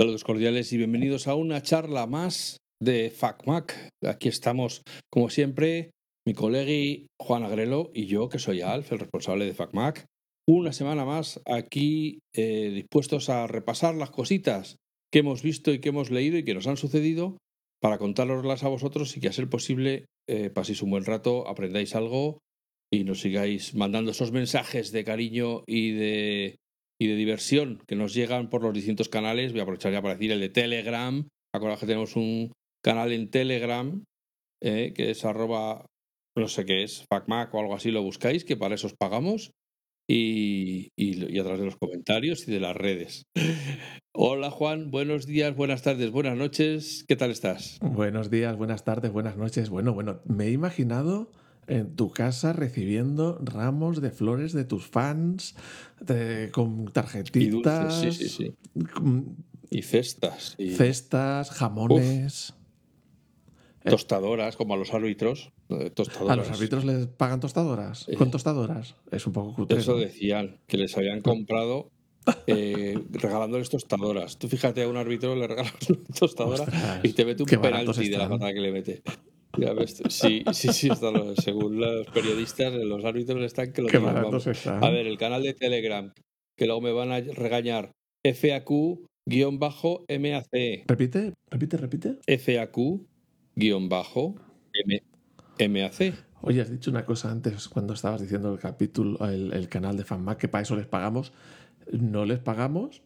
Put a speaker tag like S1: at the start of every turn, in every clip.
S1: Saludos cordiales y bienvenidos a una charla más de FacMac. Aquí estamos, como siempre, mi colega Juan Agrelo y yo, que soy Alf, el responsable de FacMac. Una semana más aquí eh, dispuestos a repasar las cositas que hemos visto y que hemos leído y que nos han sucedido para contároslas a vosotros y que a ser posible eh, paséis un buen rato, aprendáis algo y nos sigáis mandando esos mensajes de cariño y de y de diversión que nos llegan por los distintos canales. Voy a aprovechar ya para decir el de Telegram. Acordaos que tenemos un canal en Telegram eh, que es arroba, no sé qué es, FacMac o algo así, lo buscáis, que para eso os pagamos. Y, y, a través de los comentarios y de las redes. Hola Juan, buenos días, buenas tardes, buenas noches. ¿Qué tal estás?
S2: Buenos días, buenas tardes, buenas noches. Bueno, bueno, me he imaginado en tu casa recibiendo ramos de flores de tus fans, con tarjetitas.
S1: Y sí, sí, sí. y cestas.
S2: Cestas, jamones.
S1: Eh, tostadoras, como a los árbitros. Eh, tostadoras.
S2: ¿A los árbitros les pagan tostadoras? ¿Con tostadoras? Es un poco cutre.
S1: Eso decían, que les habían comprado eh, regalándoles tostadoras. Tú fíjate a un árbitro, le regalas una tostadora y te mete un penalti de la patada que le mete. Ya ves, sí, sí, sí, según los periodistas, los árbitros están que lo
S2: Qué están.
S1: A ver, el canal de Telegram, que luego me van a regañar, FAQ-MAC.
S2: Repite, repite, repite.
S1: FAQ-MAC.
S2: Oye, has dicho una cosa antes cuando estabas diciendo el capítulo, el, el canal de FanMac, que para eso les pagamos. No les pagamos,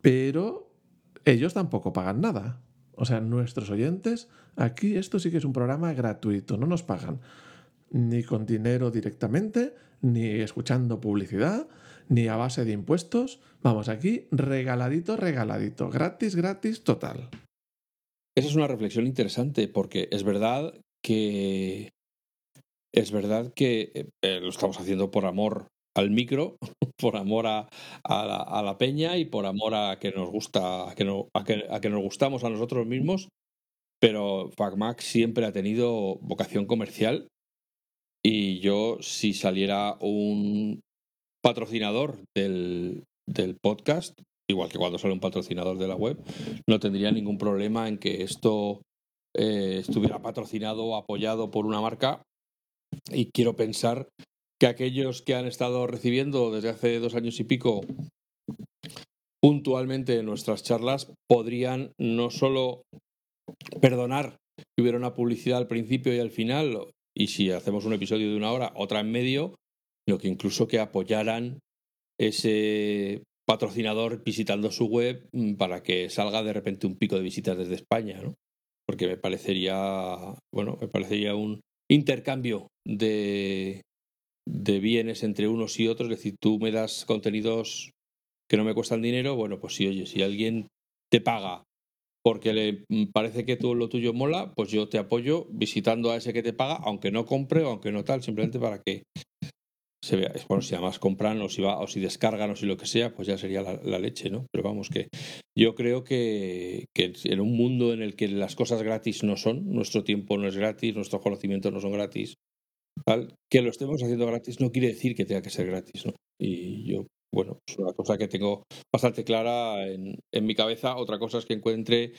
S2: pero ellos tampoco pagan nada. O sea, nuestros oyentes, aquí esto sí que es un programa gratuito, no nos pagan ni con dinero directamente, ni escuchando publicidad, ni a base de impuestos. Vamos, aquí regaladito, regaladito, gratis, gratis, total.
S1: Esa es una reflexión interesante porque es verdad que es verdad que eh, lo estamos haciendo por amor al micro, por amor a, la, peña y por amor a que nos gusta, que, no, a nos gustamos a nosotros mismos. Pero FacMac siempre ha tenido vocación comercial y yo, si saliera un patrocinador del, del podcast, igual que cuando sale un patrocinador de la web, no tendría ningún problema en que esto eh, estuviera patrocinado o apoyado por una marca. Y quiero pensar que aquellos que han estado recibiendo desde hace dos años y pico puntualmente nuestras charlas podrían no solo perdonar que hubiera una publicidad al principio y al final, y si hacemos un episodio de una hora, otra en medio, lo que incluso que apoyaran ese patrocinador visitando su web mm, para que salga de repente un pico de visitas desde España, ¿no? Porque me parecería, bueno, me parecería un intercambio de, de bienes entre unos y otros, es decir, tú me das contenidos que no me cuestan dinero, bueno, pues sí, oye, si alguien te paga porque le parece que tú lo tuyo mola, pues yo te apoyo visitando a ese que te paga, aunque no compre o aunque no tal, simplemente para que se vea. Bueno, si además compran o si va o si descargan o si lo que sea, pues ya sería la, leche, ¿no? Pero vamos, que yo creo que, que, en un mundo en el que las cosas gratis no son, nuestro tiempo no es gratis, nuestros conocimientos no son gratis, que lo estemos haciendo gratis no quiere decir que tenga que ser gratis, ¿no? Y yo, bueno, es una cosa que tengo bastante clara en, en mi cabeza. Otra cosa es que encuentre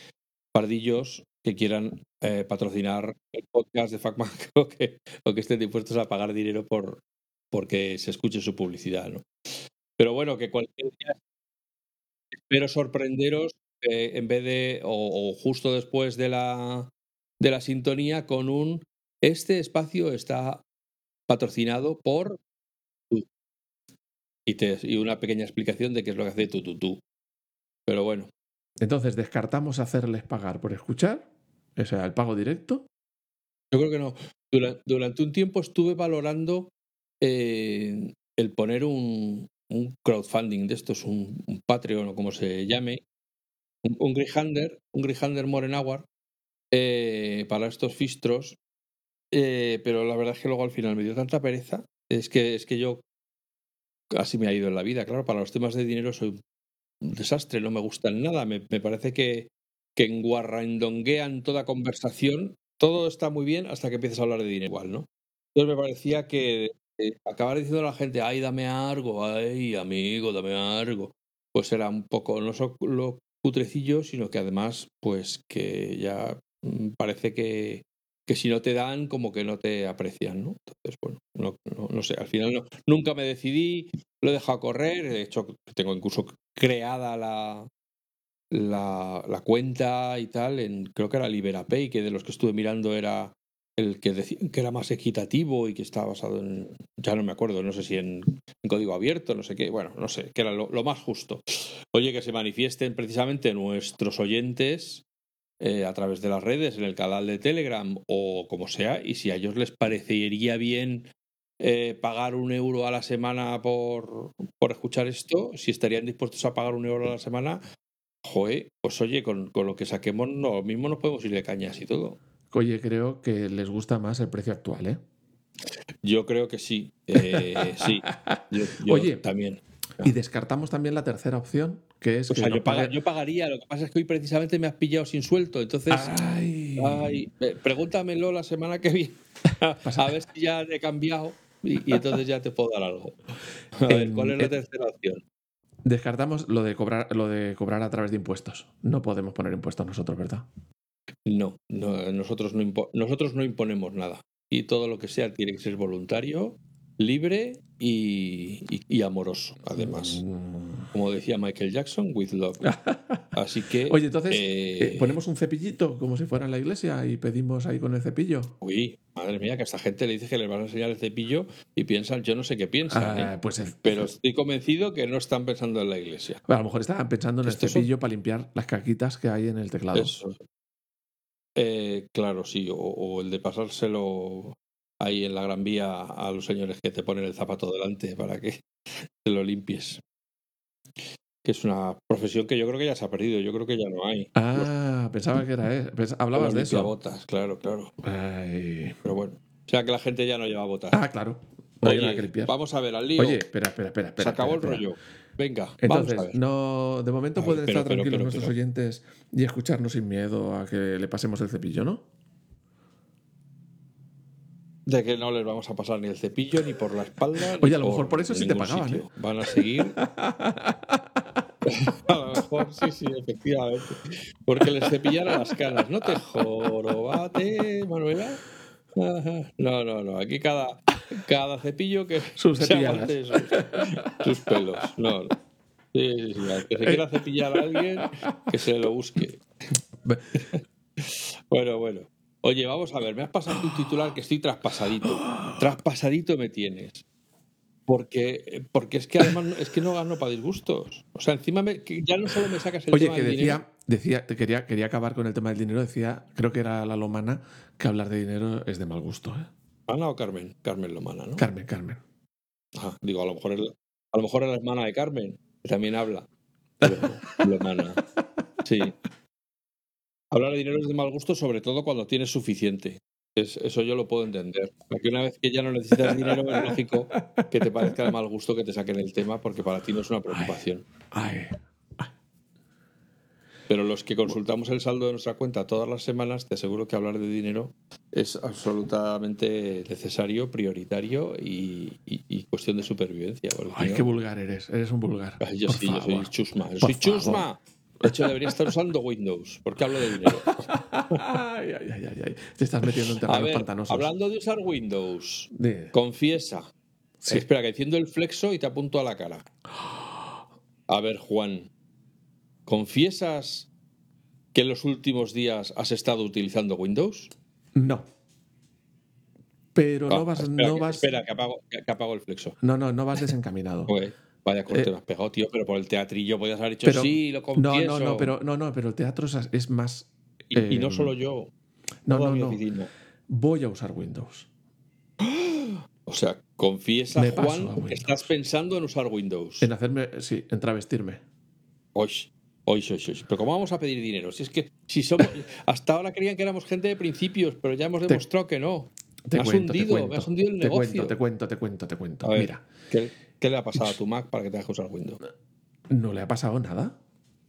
S1: pardillos que quieran eh, patrocinar el podcast de FacMac o que, estén dispuestos a pagar dinero por porque se escuche su publicidad, ¿no? Pero bueno, que cualquier día espero sorprenderos eh, en vez de, o, o, justo después de la, de la sintonía, con un este espacio está patrocinado por y, te, y una pequeña explicación de qué es lo que hace tu, tu, tu. Pero bueno.
S2: Entonces, ¿descartamos hacerles pagar por escuchar? O sea, el pago directo.
S1: Yo creo que no. Durante, un tiempo estuve valorando eh, el poner un, un, crowdfunding de estos, un, un, Patreon o como se llame, un, un Grihander, un Grihander Morenauer, eh, para estos fistros eh, pero la verdad es que luego al final me dio tanta pereza. Es que, es que yo así me ha ido en la vida. Claro, para los temas de dinero soy un desastre, no me gustan nada. Me, me parece que, que enguarrandonguean toda conversación. Todo está muy bien hasta que empiezas a hablar de dinero igual, ¿no? Entonces me parecía que eh, acabar diciendo a la gente, ay, dame algo, ay, amigo, dame algo, pues era un poco, no lo putrecillo, sino que además, pues que ya mm, parece que, que si no te dan, como que no te aprecian, ¿no? Entonces, bueno, no, no, no sé, al final no, nunca me decidí, lo he dejado correr, de hecho tengo incluso creada la, la, la cuenta y tal, en, creo que era LiberaPay, que de los que estuve mirando era el que decían que era más equitativo y que estaba basado en, ya no me acuerdo, no sé si en, código abierto, no sé qué, bueno, no sé, que era lo más justo. Oye, que se manifiesten precisamente nuestros oyentes eh, a través de las redes, en el canal de Telegram o como sea, y si a ellos les parecería bien eh, pagar un euro a la semana por, por escuchar esto, si estarían dispuestos a pagar un euro a la semana, joe, pues oye, con, con lo que saquemos, no, mismo nos podemos ir de cañas y todo.
S2: Oye, creo que les gusta más el precio actual, ¿eh?
S1: Yo creo que sí, eh, sí. Yo, yo
S2: Oye,
S1: también.
S2: Y descartamos también la tercera opción, que es
S1: O
S2: que
S1: sea,
S2: no
S1: yo, paga-
S2: pague-
S1: yo pagaría, lo que pasa es que hoy precisamente me has pillado sin suelto, entonces...
S2: Ay.
S1: Ay, eh, pregúntamelo la semana que viene. A ver si ya he cambiado y, y entonces ya te puedo dar algo. A ver, ¿cuál es la
S2: en-
S1: tercera opción?
S2: Descartamos lo de cobrar, lo de cobrar a través de impuestos. No podemos poner impuestos nosotros, ¿verdad?
S1: No, no, nosotros, no nosotros no imponemos nada. Y todo lo que sea tiene que ser voluntario, libre y, y- y amoroso, además.
S2: Mm.
S1: Como decía Michael Jackson, with love. Así que...
S2: Oye, entonces,
S1: eh,
S2: eh, ponemos un cepillito como si fuera en la iglesia y pedimos ahí con el cepillo.
S1: Uy, madre mía, que a esta gente le dice que les van a enseñar el cepillo y piensan, yo no sé qué piensan, ¿eh?
S2: Ah, pues el-
S1: pero estoy convencido que no están pensando en la iglesia.
S2: a lo mejor estaban pensando en el
S1: son-
S2: cepillo para limpiar las caquitas que hay en el teclado.
S1: Eso. Eh, claro, sí, o, o el de pasárselo ahí en la Gran Vía a los señores que te ponen el zapato delante para que te lo limpies. Que es una profesión que yo creo que ya se ha perdido, yo creo que ya no hay.
S2: Ah, pensaba que era eso. Hablabas de eso.
S1: limpiabotas, claro, claro.
S2: Ay.
S1: Pero bueno, o sea que la gente ya no lleva botas.
S2: Ah, claro. No
S1: Oye, vamos a ver al lío.
S2: Oye, espera, espera, espera.
S1: se acabó
S2: espera,
S1: el rollo. Venga,
S2: Entonces,
S1: vamos a ver.
S2: no, de momento
S1: A ver,
S2: pueden
S1: pero,
S2: estar
S1: pero,
S2: tranquilos
S1: pero,
S2: nuestros oyentes y escucharnos sin miedo a que le pasemos el cepillo, ¿no?
S1: De que no les vamos a pasar ni el cepillo ni por la espalda.
S2: Oye, a lo mejor por eso sí te pagaban,
S1: sitio. Van a seguir. a lo mejor sí, sí, efectivamente. Porque les cepillara las caras. No te jorobate, Manuela. No, no, no. Aquí cada, cada cepillo que
S2: Sus
S1: se sus, sus pelos. No, no. Sí, sí, sí. Que se quiera cepillar a alguien, que se lo busque. Bueno, bueno. Oye, vamos a ver, me has pasado un titular que estoy traspasadito. Traspasadito me tienes. Porque, porque es que además no- es que no gano para disgustos. O sea, encima me- que ya no solo me sacas el
S2: Oye,
S1: tema
S2: que
S1: del dinero.
S2: decía, decía, te quería, quería acabar con el tema del dinero. Decía, creo que era la lomana, que hablar de dinero es de mal gusto. ¿eh?
S1: ¿Ana o Carmen? Carmen Lomana, ¿no?
S2: Carmen, Carmen.
S1: Ah, digo, a lo mejor es la, a lo mejor es la hermana de Carmen, que también habla. Pero Lomana. Sí. Hablar de dinero es de mal gusto, sobre todo cuando tienes suficiente. Es- eso yo lo puedo entender. Porque una vez que ya no necesitas dinero, es lógico que te parezca de mal gusto que te saquen el tema, porque para ti no es una preocupación.
S2: Ay,
S1: Pero los que consultamos el saldo de nuestra cuenta todas las semanas, te aseguro que hablar de dinero es absolutamente necesario, prioritario y, y- y cuestión de supervivencia.
S2: ay, qué vulgar eres. Eres un vulgar.
S1: Ay, yo
S2: Por
S1: sí, yo soy chusma. Yo soy chusma. De hecho, debería estar usando Windows, porque hablo de dinero.
S2: Ay, ay, ay, ay, ay. Te estás metiendo en terrenos pantanosos.
S1: hablando de usar Windows,
S2: De-
S1: confiesa.
S2: Sí.
S1: Espera, que enciendo el flexo y te apunto a la cara. A ver, Juan, ¿confiesas que en los últimos días has estado utilizando Windows?
S2: No. Pero
S1: Ah,
S2: no vas,
S1: espera,
S2: no
S1: que,
S2: vas.
S1: espera, que apago, que, que apago el flexo.
S2: No, no, no vas desencaminado.
S1: Joder, vaya corte
S2: Eh,
S1: me has pegado, tío, pero por el teatrillo podías haber dicho
S2: Pero-
S1: sí, lo
S2: No,
S1: confieso.
S2: no, no, pero no, no, pero el teatro es, más.
S1: Y, y no
S2: eh,
S1: solo yo.
S2: No, no, no.
S1: oficina.
S2: Voy a usar Windows.
S1: O sea, confiesa,
S2: Me
S1: Juan, que estás pensando en usar Windows.
S2: En hacerme, sí, en travestirme.
S1: Hoy, hoy, hoy, hoy. Pero ¿cómo vamos a pedir dinero? Si es que si somos, hasta ahora creían que éramos gente de principios, pero ya hemos
S2: Te-
S1: demostrado que no.
S2: Te
S1: me has
S2: cuento, te
S1: hundido,
S2: cuento,
S1: me has hundido el
S2: te
S1: negocio.
S2: cuento, te cuento, te cuento, te cuento.
S1: Ver.
S2: Mira,
S1: ¿Qué, qué le ha pasado a tu Mac para que tengas que usar Windows?
S2: no le ha pasado nada.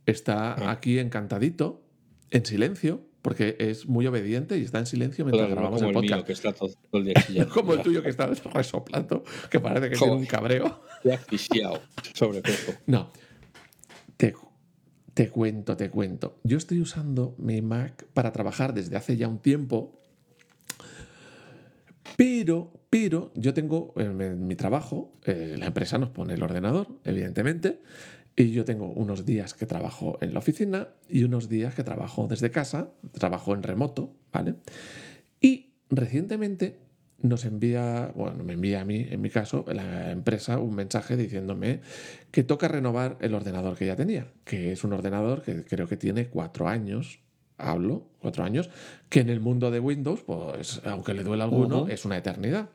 S2: Está
S1: Ah.
S2: aquí encantadito, en silencio, porque es muy obediente y está en silencio mientras
S1: Claro,
S2: grabamos
S1: como
S2: el
S1: el mío,
S2: podcast.
S1: que está todo, todo el día chillando.
S2: Como el tuyo que está resoplando, que parece que tiene
S1: Joder.
S2: un cabreo.
S1: Estoy asfixiado, sobrepeso.
S2: No. Te, Te cuento, te cuento. Yo estoy usando mi Mac para trabajar desde hace ya un tiempo, pero, pero yo tengo en mi trabajo, eh, la empresa nos pone el ordenador, evidentemente, y yo tengo unos días que trabajo en la oficina y unos días que trabajo desde casa, trabajo en remoto, ¿vale? Y recientemente nos envía, bueno, me envía a mí, en mi caso, la empresa un mensaje diciéndome que toca renovar el ordenador que ya tenía, que es un ordenador que creo que tiene cuatro años, hablo, cuatro años, que en el mundo de Windows, pues aunque le duele a alguno, es una eternidad.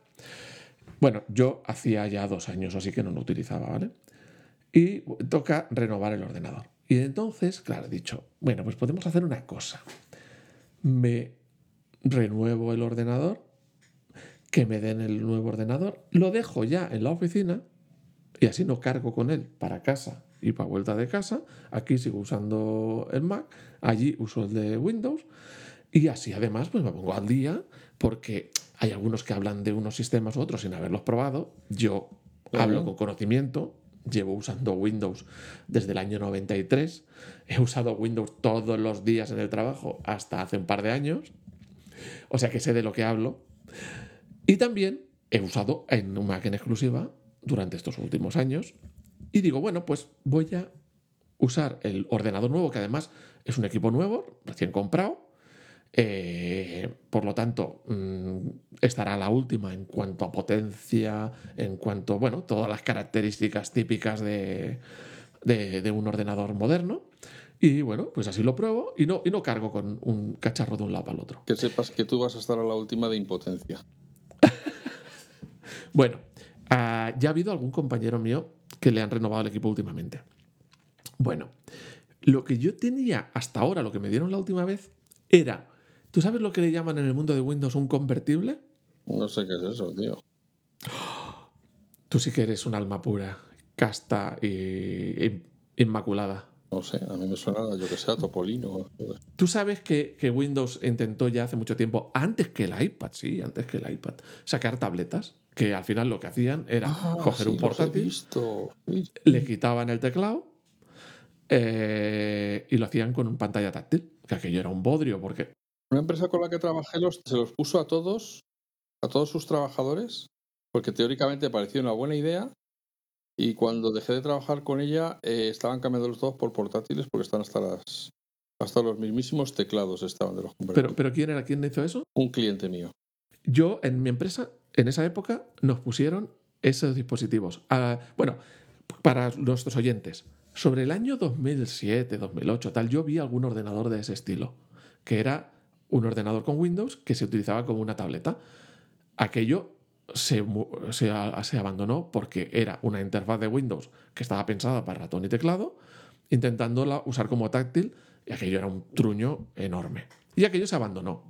S2: Bueno, yo hacía ya dos años así que no lo utilizaba, ¿vale? y toca renovar el ordenador. Y entonces, claro, he dicho, bueno, pues podemos hacer una cosa. Me renuevo el ordenador, que me den el nuevo ordenador, lo dejo ya en la oficina y así no cargo con él para casa y para vuelta de casa. Aquí sigo usando el Mac, allí uso el de Windows y así además pues me pongo al día porque hay algunos que hablan de unos sistemas u otros sin haberlos probado. Yo hablo con conocimiento, Llevo usando Windows desde el año 93. He usado Windows todos los días en el trabajo hasta hace un par de años. O sea que sé de lo que hablo. Y también he usado en una máquina exclusiva durante estos últimos años. Y digo, bueno, pues voy a usar el ordenador nuevo, que además es un equipo nuevo, recién comprado. Eh, por lo tanto, mm, estará la última en cuanto a potencia, en cuanto, bueno, todas las características típicas de, un ordenador moderno. Y bueno, pues así lo pruebo y no, y no cargo con un cacharro de un lado al otro.
S1: Que sepas que tú vas a estar a la última de impotencia.
S2: bueno, ah, ya ha habido algún compañero mío que le han renovado el equipo últimamente. Bueno, lo que yo tenía hasta ahora, lo que me dieron la última vez, era ¿Tú sabes lo que le llaman en el mundo de Windows un convertible?
S1: No sé qué es eso, tío.
S2: Tú sí que eres un alma pura, casta y inmaculada.
S1: No sé, a mí me suena, yo que sé, Topolino.
S2: Tú sabes que, Windows intentó ya hace mucho tiempo, antes que el iPad, sí, antes que el iPad, sacar tabletas, que al final lo que hacían era ah, coger un portátil, le quitaban el teclado eh, y lo hacían con un pantalla táctil, que aquello era un bodrio, porque
S1: una empresa con la que trabajé los, se los puso a todos, a todos sus trabajadores, porque teóricamente parecía una buena idea. Y cuando dejé de trabajar con ella, eh, estaban cambiando los todos por portátiles porque están hasta las hasta los mismísimos teclados estaban de los
S2: Pero, pero ¿quién era? ¿Quién hizo eso?
S1: Un cliente mío.
S2: Yo, en mi empresa, en esa época, nos pusieron esos dispositivos. Ah, bueno, para nuestros oyentes, sobre el año 2007, 2008, tal, yo vi algún ordenador de ese estilo, que era un ordenador con Windows que se utilizaba como una tableta. Aquello se, abandonó porque era una interfaz de Windows que estaba pensada para ratón y teclado, intentándola usar como táctil, y aquello era un truño enorme. Y aquello se abandonó.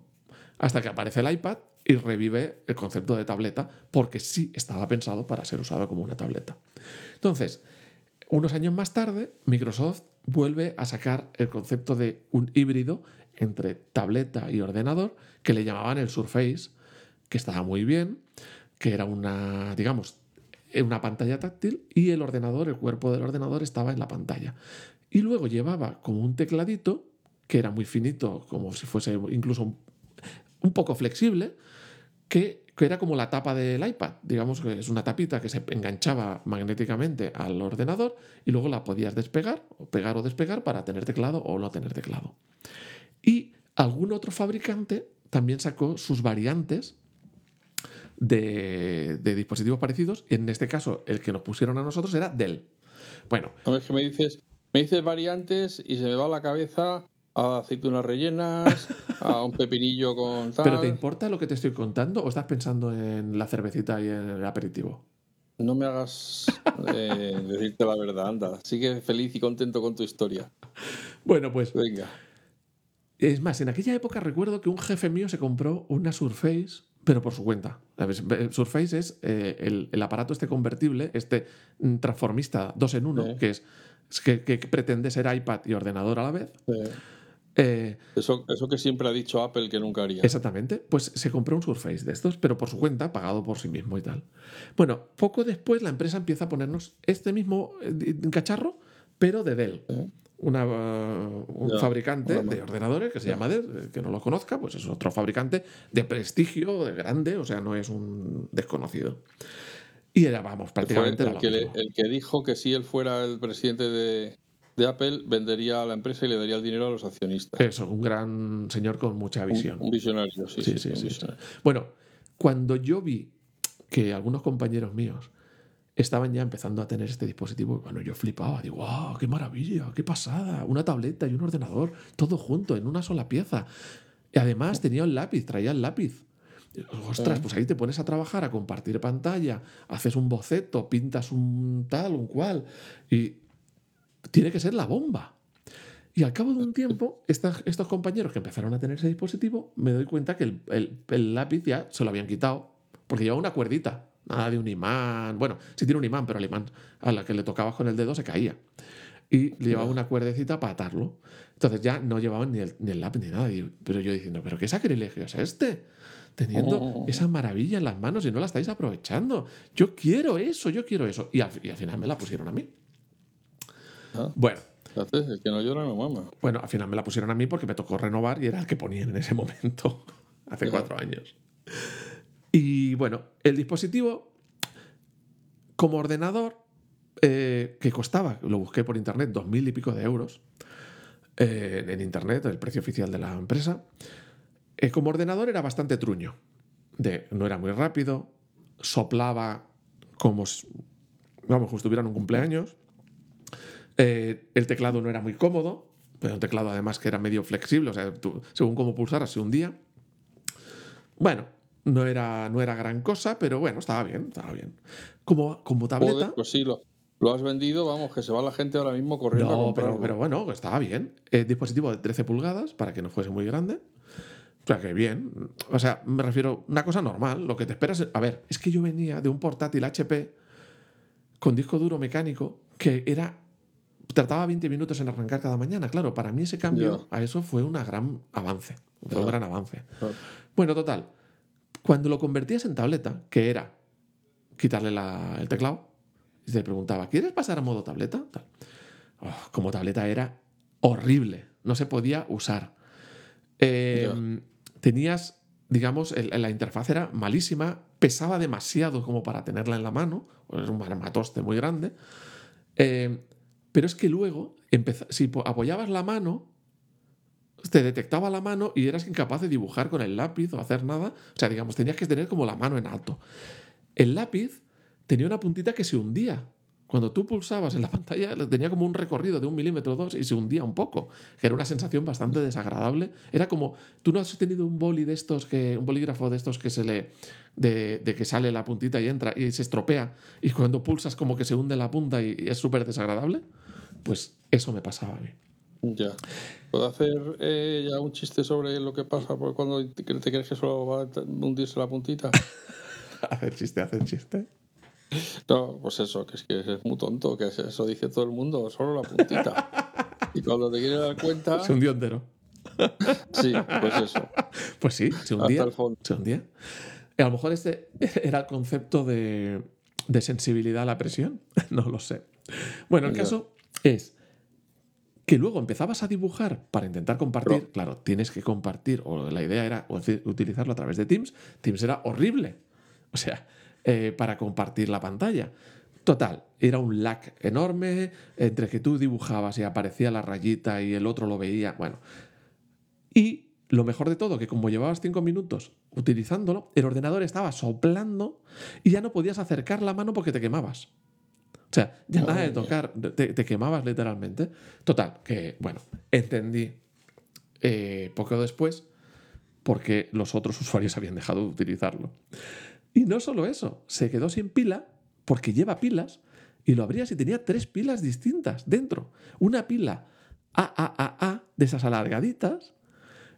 S2: Hasta que aparece el iPad y revive el concepto de tableta, porque sí estaba pensado para ser usado como una tableta. Entonces, unos años más tarde, Microsoft vuelve a sacar el concepto de un híbrido entre tableta y ordenador, que le llamaban el Surface, que estaba muy bien, que era una, digamos, una pantalla táctil y el ordenador, el cuerpo del ordenador estaba en la pantalla. Y luego llevaba como un tecladito, que era muy finito, como si fuese incluso un, poco flexible, que, que, era como la tapa del iPad. Digamos que es una tapita que se enganchaba magnéticamente al ordenador y luego la podías despegar, o pegar o despegar para tener teclado o no tener teclado. Y algún otro fabricante también sacó sus variantes de, dispositivos parecidos. Y en este caso, el que nos pusieron a nosotros era Dell. Bueno.
S1: A ver, que me dices, me dices variantes y se me va a la cabeza a aceitunas rellenas, a un pepinillo con
S2: tal. ¿Pero te importa lo que te estoy contando o estás pensando en la cervecita y en el aperitivo?
S1: No me hagas eh, decirte la verdad, anda. Sigue feliz y contento con tu historia.
S2: Bueno, pues.
S1: Venga.
S2: Es más, en aquella época recuerdo que un jefe mío se compró una Surface, pero por su cuenta. Surface es eh, el, aparato este convertible, este mm, transformista dos en uno, que es que, pretende ser iPad y ordenador a la vez.
S1: Eh, eso, eso que siempre ha dicho Apple que nunca haría.
S2: Exactamente. Pues se compró un Surface de estos, pero por su cuenta, pagado por sí mismo y tal. Bueno, poco después la empresa empieza a ponernos este mismo eh, cacharro, pero de Dell una, un fabricante de ordenadores que se llama Dell, eh, que no lo conozca, pues es otro fabricante de prestigio, de grande, o sea, no es un desconocido. Y era, vamos, prácticamente era
S1: el que, le- el que dijo que si él fuera el presidente de, de Apple, vendería a la empresa y le daría el dinero a los accionistas.
S2: Eso, un gran señor con mucha visión.
S1: Un, un visionario, sí,
S2: Sí,
S1: sí.
S2: Bueno, cuando yo vi que algunos compañeros míos estaban ya empezando a tener este dispositivo, bueno, yo flipaba, digo, ¡wow! ¡Qué maravilla! ¡Qué pasada! Una tableta y un ordenador, todo junto, en una sola pieza. Y además tenía el lápiz, traía el lápiz. Ostras, pues ahí te pones a trabajar, a compartir pantalla, haces un boceto, pintas un tal, un cual, y tiene que ser la bomba. Y al cabo de un tiempo, estas- estos compañeros que empezaron a tener ese dispositivo, me doy cuenta que el, el- el lápiz ya se lo habían quitado, porque llevaba una cuerdita, nada de un imán. Bueno, sí tiene un imán, pero el imán a la que le tocabas con el dedo se caía. Y le llevaba una cuerdecita para atarlo. Entonces ya no llevaban ni el, ni el lápiz ni nada. Y- pero yo diciendo, ¿pero qué sacrilegio es este? Teniendo
S1: Oh.
S2: esa maravilla en las manos y no la estáis aprovechando. Yo quiero eso, yo quiero eso. Y al, y al final me la pusieron a mí.
S1: Ah,
S2: Bueno,
S1: fíjate, el que no llora no mama.
S2: bueno, al final me la pusieron a mí porque me tocó renovar y era el que ponían en ese momento, hace cuatro años. Y bueno, el dispositivo, como ordenador, eh, que costaba, lo busqué por internet, dos mil y pico de euros eh, en internet, el precio oficial de la empresa, eh, como ordenador era bastante truño. No era muy rápido, soplaba como, si- vamos, como si estuviera en un cumpleaños. El teclado no era muy cómodo, pero un teclado además que era medio flexible, o sea, según cómo pulsaras se hundía. Bueno, no era, no era gran cosa, pero bueno, estaba bien, estaba bien. Como, como tableta.
S1: Joder, pues sí, lo, lo has vendido, vamos, que se va la gente ahora mismo corriendo a comprarlo.
S2: pero, pero bueno, estaba bien. Eh, dispositivo de 13 pulgadas para que no fuese muy grande. O sea, que bien. O sea, me refiero una cosa normal. Lo que te esperas. A ver, es que yo venía de un portátil HP con disco duro mecánico que era. Tardaba 20 minutos en arrancar cada mañana. Claro, para mí ese cambio a eso fue un gran avance. Fue un gran avance. Bueno, total. Cuando lo convertías en tableta, que era quitarle la- el teclado, y te preguntaba, ¿quieres pasar a modo tableta? Tal. Oh, como tableta era horrible, no se podía usar. Eh, tenías, digamos, el- la interfaz era malísima, pesaba demasiado como para tenerla en la mano, es un armatoste muy grande. Eh, pero es que luego, si po- apoyabas la mano, te detectaba la mano y eras incapaz de dibujar con el lápiz o hacer nada. O sea, digamos, tenías que tener como la mano en alto. El lápiz tenía una puntita que se hundía. Cuando tú pulsabas en la pantalla, tenía como un recorrido de un milímetro o dos y se hundía un poco, que era una sensación bastante desagradable. Era como, tú no has tenido un boli de estos, que, un bolígrafo de estos que se le, de, de que sale la puntita y entra y se estropea, y cuando pulsas como que se hunde la punta y, y es súper desagradable. Pues eso me pasaba a mí.
S1: Ya. ¿Puedo hacer eh, ya un chiste sobre lo que pasa por cuando te, te crees que solo va a hundirse la puntita?
S2: Hacer chiste, hacer chiste.
S1: No, pues eso, que es que es muy tonto, que eso dice todo el mundo, solo la puntita. Y cuando te quieres dar cuenta,
S2: Se hundió entero.
S1: sí, pues eso,
S2: Pues sí, se
S1: hasta
S2: hundía.
S1: el fondo.
S2: Se hundía. A lo mejor este era el concepto de, de sensibilidad a la presión. No lo sé. Bueno, el
S1: Ya.
S2: caso es que luego empezabas a dibujar para intentar compartir.
S1: Pero-
S2: claro, tienes que compartir, o la idea era utilizarlo a través de Teams. Teams era horrible. O sea, eh, para compartir la pantalla. Total, era un lag enorme entre que tú dibujabas y aparecía la rayita y el otro lo veía. Bueno, y lo mejor de todo, que como llevabas cinco minutos utilizándolo, el ordenador estaba soplando y ya no podías acercar la mano porque te quemabas. O sea, ya nada de tocar, te, te quemabas literalmente. Total, que bueno, entendí eh, poco después porque los otros usuarios habían dejado de utilizarlo. Y no solo eso, se quedó sin pila porque lleva pilas y lo abrías y tenía tres pilas distintas dentro. Una pila AAAA de esas alargaditas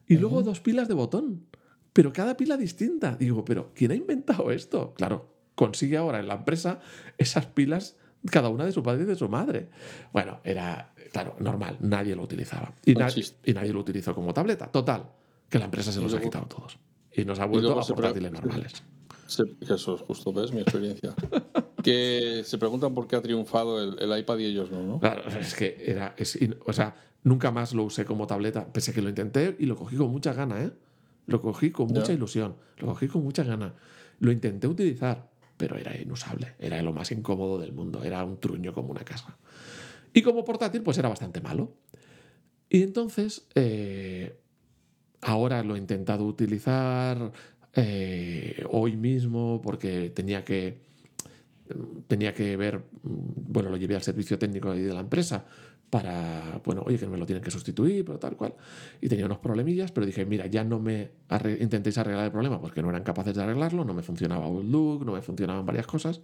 S2: y luego dos pilas de botón. Pero cada pila distinta. Digo, pero ¿quién ha inventado esto? Claro, consigue ahora en la empresa esas pilas, cada una de su padre y de su madre. Bueno, era, claro, normal, nadie lo utilizaba. Y, na- y nadie lo utilizó como tableta. Total, que la empresa se los ha
S1: luego-
S2: quitado todos. Y nos ha vuelto a portátiles normales.
S1: Que eso es justo, ¿ves? Mi experiencia. que se preguntan por qué ha triunfado el, el iPad y ellos no, ¿no?
S2: Claro, es que era. es o sea, nunca más lo usé como tableta, pese a que lo intenté y lo cogí con muchas ganas, ¿eh? Lo cogí con mucha ilusión, lo cogí con muchas ganas. Lo intenté utilizar, pero era inusable, era lo más incómodo del mundo, era un truño como una casa. Y como portátil, pues era bastante malo. Y entonces, eh, ahora lo he intentado utilizar eh, hoy mismo porque tenía que tenía que ver, mm, bueno, lo llevé al servicio técnico de la empresa para, bueno, oye, que me lo tienen que sustituir, pero tal cual. Y tenía unos problemillas, pero dije, mira, ya no me intentéis arreglar el problema porque no eran capaces de arreglarlo, no me funcionaba Outlook, no me funcionaban varias cosas,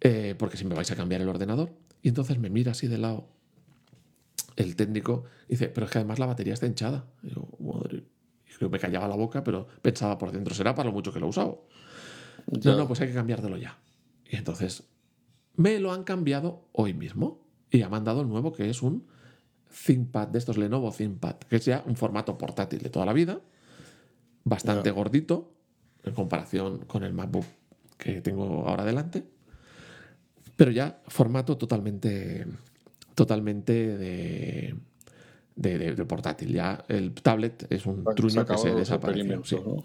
S2: eh, porque si me vais a cambiar el ordenador. Y entonces me mira así de lado el técnico y dice, pero es que además la batería está hinchada. Y yo, madre. Y yo me callaba la boca, pero pensaba por dentro, será para lo mucho que lo he usado.
S1: Ya.
S2: No, no, pues hay que cambiártelo ya. Y entonces me lo han cambiado hoy mismo y ha mandado el nuevo que es un ThinkPad de estos Lenovo ThinkPad, que es ya un formato portátil de toda la vida, bastante gordito en comparación con el MacBook que tengo ahora delante, pero ya formato totalmente, totalmente de, de, de- de portátil. Ya el tablet es un truño que se sí.
S1: ¿no?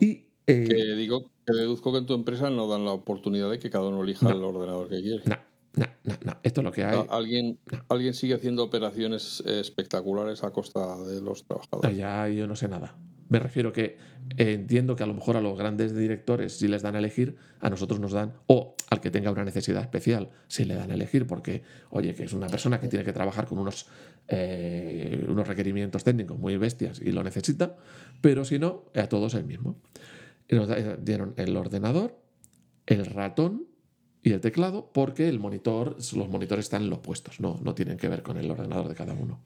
S2: Y eh,
S1: Que digo, que deduzco que en tu empresa no dan la oportunidad de que cada uno elija
S2: No.
S1: el ordenador que quiere.
S2: no, no, no, no. Esto es lo que hay.
S1: A- ¿Alguien, alguien sigue haciendo operaciones eh, espectaculares a costa de los trabajadores.
S2: Ya yo no sé nada. Me refiero que eh, entiendo que a lo mejor a los grandes directores, si les dan a elegir, a nosotros nos dan, o al que tenga una necesidad especial, si le dan a elegir, porque, oye, que es una persona que tiene que trabajar con unos, eh, unos requerimientos técnicos muy bestias y lo necesita, pero si no, a todos el mismo. Y nos dieron el ordenador, el ratón y el teclado, porque el monitor, los monitores están en los puestos, no, no tienen que ver con el ordenador de cada uno.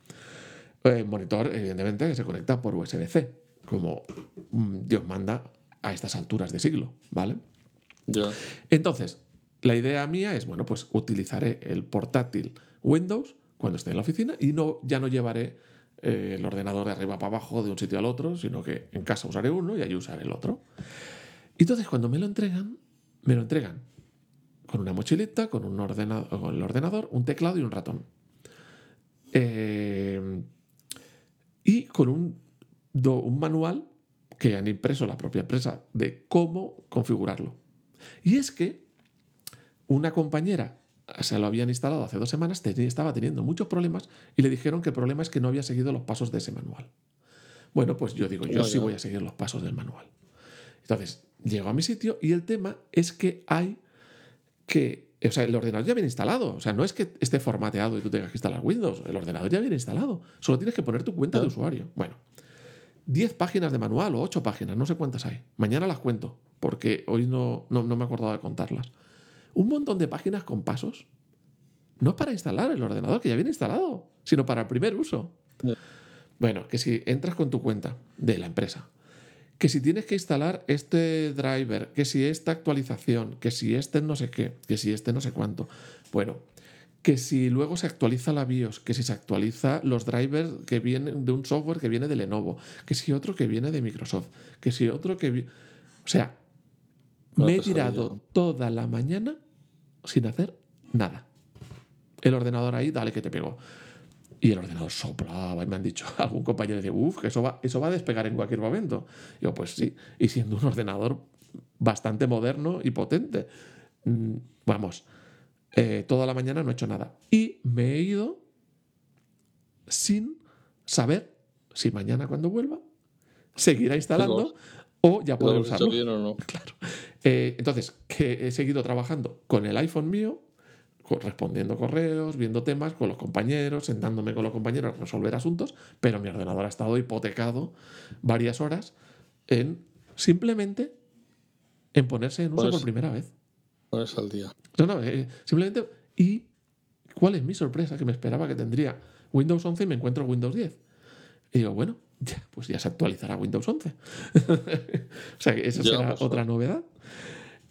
S2: El monitor, evidentemente, que se conecta por USB-C, como mm, Dios manda a estas alturas de siglo, ¿vale? Entonces, la idea mía es, bueno, pues utilizaré el portátil Windows cuando esté en la oficina y no, ya no llevaré eh, el ordenador de arriba para abajo de un sitio al otro, sino que en casa usaré uno y allí usaré el otro. Y entonces, cuando me lo entregan, me lo entregan con una mochilita, con, un ordenador, con el ordenador, un teclado y un ratón. Eh, y con un, do- un manual que han impreso la propia empresa de cómo configurarlo. Y es que una compañera se lo habían instalado hace dos semanas, tenía- estaba teniendo muchos problemas y le dijeron que el problema es que no había seguido los pasos de ese manual. Bueno, pues yo digo, yo sí voy a seguir los pasos del manual. Entonces, llego a mi sitio y el tema es que hay que, o sea, el ordenador ya viene instalado. O sea, no es que esté formateado y tú tengas que instalar Windows. El ordenador ya viene instalado. Solo tienes que poner tu cuenta de usuario. Bueno, 10 páginas de manual o 8 páginas, no sé cuántas hay. Mañana las cuento, porque hoy no, no, no me he acordado de contarlas. Un montón de páginas con pasos. No para instalar el ordenador, que ya viene instalado, sino para el primer uso. Bueno, que si entras con tu cuenta de la empresa, que si tienes que instalar este driver, que si esta actualización, que si este no sé qué, que si este no sé cuánto. Bueno, que si luego se actualiza la BIOS, que si se actualiza los drivers que vienen de un software que viene de Lenovo, que si otro que viene de Microsoft, que si otro que... O sea, me he tirado toda la mañana sin hacer nada. El ordenador ahí, dale que te pegó. Y el ordenador soplaba y me han dicho, algún compañero dice, uff, que eso va, eso va a despegar en cualquier momento. Yo, pues sí, y siendo un ordenador bastante moderno y potente. Mm, Vamos, eh, toda la mañana no he hecho nada. Y me he ido sin saber si mañana cuando vuelva seguirá instalando o ya
S1: ¿Lo
S2: podré
S1: has hecho
S2: usarlo.
S1: bien o no?
S2: Claro. Eh, entonces, que he seguido trabajando con el iPhone mío, respondiendo correos, viendo temas con los compañeros, sentándome con los compañeros a resolver asuntos, pero mi ordenador ha estado hipotecado varias horas en simplemente en ponerse en uso
S1: Pues-
S2: por primera vez.
S1: Pones al día.
S2: No, no, eh, simplemente. ¿Y cuál es mi sorpresa? Que me esperaba que tendría Windows 11 y me encuentro Windows 10. Y digo, bueno, ya, pues ya se actualizará Windows 11. o sea que esa será
S1: pues,
S2: otra novedad.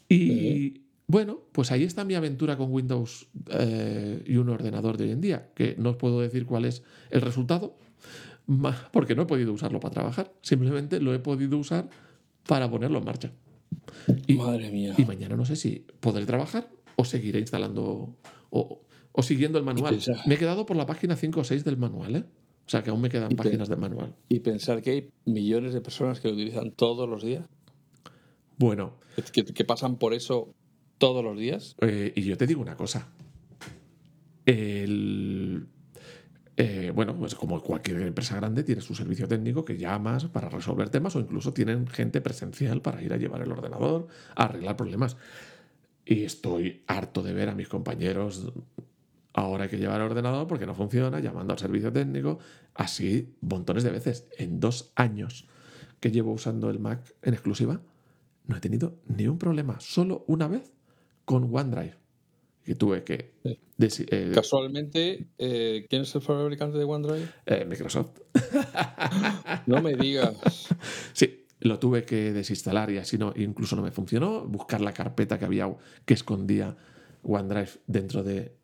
S2: Y bueno, pues ahí está mi aventura con Windows eh, y un ordenador de hoy en día, que no os puedo decir cuál es el resultado, porque no he podido usarlo para trabajar. Simplemente lo he podido usar para ponerlo en marcha. Y,
S1: Madre mía.
S2: y mañana no sé si podré trabajar o seguiré instalando o, o siguiendo el manual. Me he quedado por la página 5 o 6 del manual, ¿eh? O sea que aún me quedan páginas del manual.
S1: Y pensar que hay millones de personas que lo utilizan todos los días,
S2: Bueno,
S1: que, que pasan por eso todos los días.
S2: eh, y yo te digo una cosa. El, eh, bueno, pues como cualquier empresa grande tiene su servicio técnico que llamas para resolver temas o incluso tienen gente presencial para ir a llevar el ordenador, a arreglar problemas. Y estoy harto de ver a mis compañeros ahora hay que llevar el ordenador porque no funciona, llamando al servicio técnico, así montones de veces. En dos años que llevo usando el Mac en exclusiva, no he tenido ni un problema, solo una vez con OneDrive, que tuve que...
S1: Sí.
S2: eh,
S1: Casualmente, eh, ¿quién es el fabricante de OneDrive?
S2: eh, Microsoft.
S1: No me digas.
S2: Sí, lo tuve que desinstalar y así no, incluso no me funcionó. Buscar la carpeta que había que escondía OneDrive dentro de,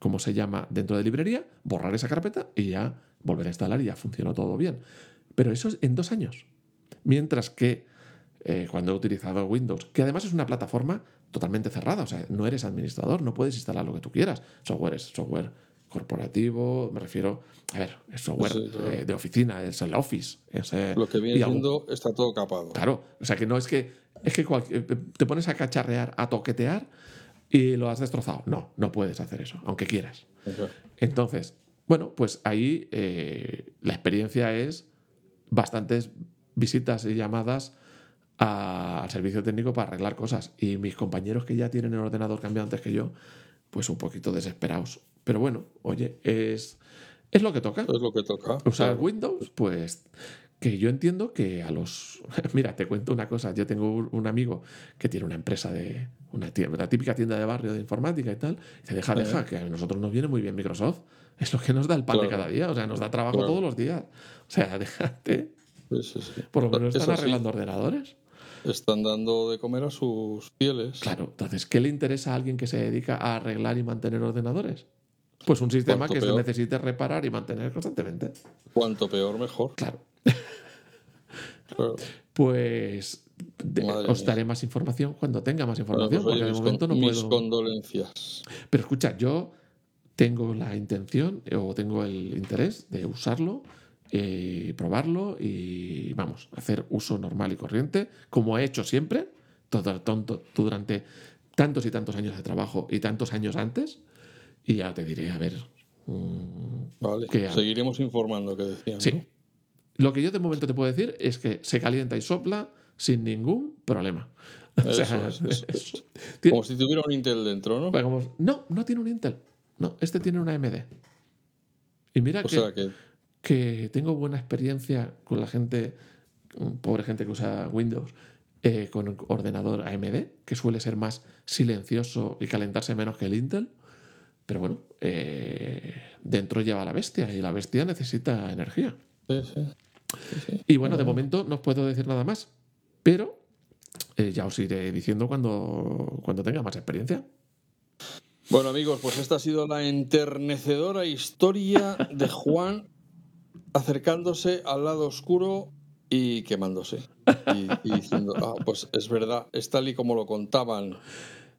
S2: ¿cómo se llama? Dentro de librería, borrar esa carpeta y ya volver a instalar y ya funcionó todo bien. Pero eso es en dos años. Mientras que eh, cuando he utilizado Windows, que además es una plataforma totalmente cerrada, o sea, no eres administrador, no puedes instalar lo que tú quieras. Software es software corporativo, me refiero, a ver, es software
S1: Sí, claro.
S2: eh, de oficina, es el Office. es, eh,
S1: Lo que viene siendo está todo capado.
S2: Claro, o sea que no es que es que cual- te pones a cacharrear, a toquetear y lo has destrozado. No, no puedes hacer eso, aunque quieras. Entonces, bueno, pues ahí eh, la experiencia es bastantes visitas y llamadas a- al servicio técnico para arreglar cosas. Y mis compañeros que ya tienen el ordenador cambiado antes que yo, pues un poquito desesperados. Pero bueno, oye, es, es lo que toca.
S1: Es lo que toca.
S2: Usar
S1: Claro.
S2: Windows, pues que yo entiendo que a los... Mira, te cuento una cosa. Yo tengo un- amigo que tiene una empresa de... Una, tienda, una típica tienda de barrio de informática y tal. Y dice, deja, deja, que a nosotros nos viene muy bien Microsoft. Es lo que nos da el pan de cada día. O sea, nos da trabajo
S1: Claro.
S2: todos los días. O sea, déjate.
S1: Sí, sí, sí.
S2: Por lo menos están
S1: Eso
S2: arreglando ordenadores.
S1: Están dando de comer a sus fieles.
S2: Claro, entonces, ¿qué le interesa a alguien que se dedica a arreglar y mantener ordenadores? Pues un sistema que se necesite reparar y mantener constantemente.
S1: Cuanto peor, mejor.
S2: Claro.
S1: Claro.
S2: Pues de- os daré más información cuando tenga más
S1: Bueno,
S2: información,
S1: pues, oye,
S2: porque de
S1: mis,
S2: momento
S1: con-
S2: no
S1: mis
S2: puedo.
S1: condolencias.
S2: Pero escucha, yo tengo la intención o tengo el interés de usarlo y probarlo y vamos, hacer uso normal y corriente, como he hecho siempre, todo, tonto, durante tantos y tantos años de trabajo y tantos años antes. Y ya te diré, a ver. mm,
S1: Vale.
S2: ¿Qué hago?
S1: Seguiremos informando, que decían.
S2: Sí.
S1: ¿no?
S2: Lo que yo de momento te puedo decir es que se calienta y sopla sin ningún problema. O sea,
S1: eso Como si tuviera un Intel dentro, ¿no?
S2: Digamos, no, no tiene un Intel. No, este tiene una AMD. Y mira
S1: O
S2: que,
S1: sea que
S2: que tengo buena experiencia con la gente, mm, pobre gente que usa Windows, eh, con ordenador AMD, que suele ser más silencioso y calentarse menos que el Intel. Pero bueno, eh, dentro lleva la bestia y la bestia necesita energía.
S1: sí, sí. Sí, sí.
S2: Y bueno, de momento no os puedo decir nada más, pero eh, ya os iré diciendo cuando, cuando tenga más experiencia.
S1: Bueno, amigos, pues esta ha sido la enternecedora historia de Juan acercándose al lado oscuro y quemándose. Y, y diciendo, ah, pues es verdad, es tal y como lo contaban.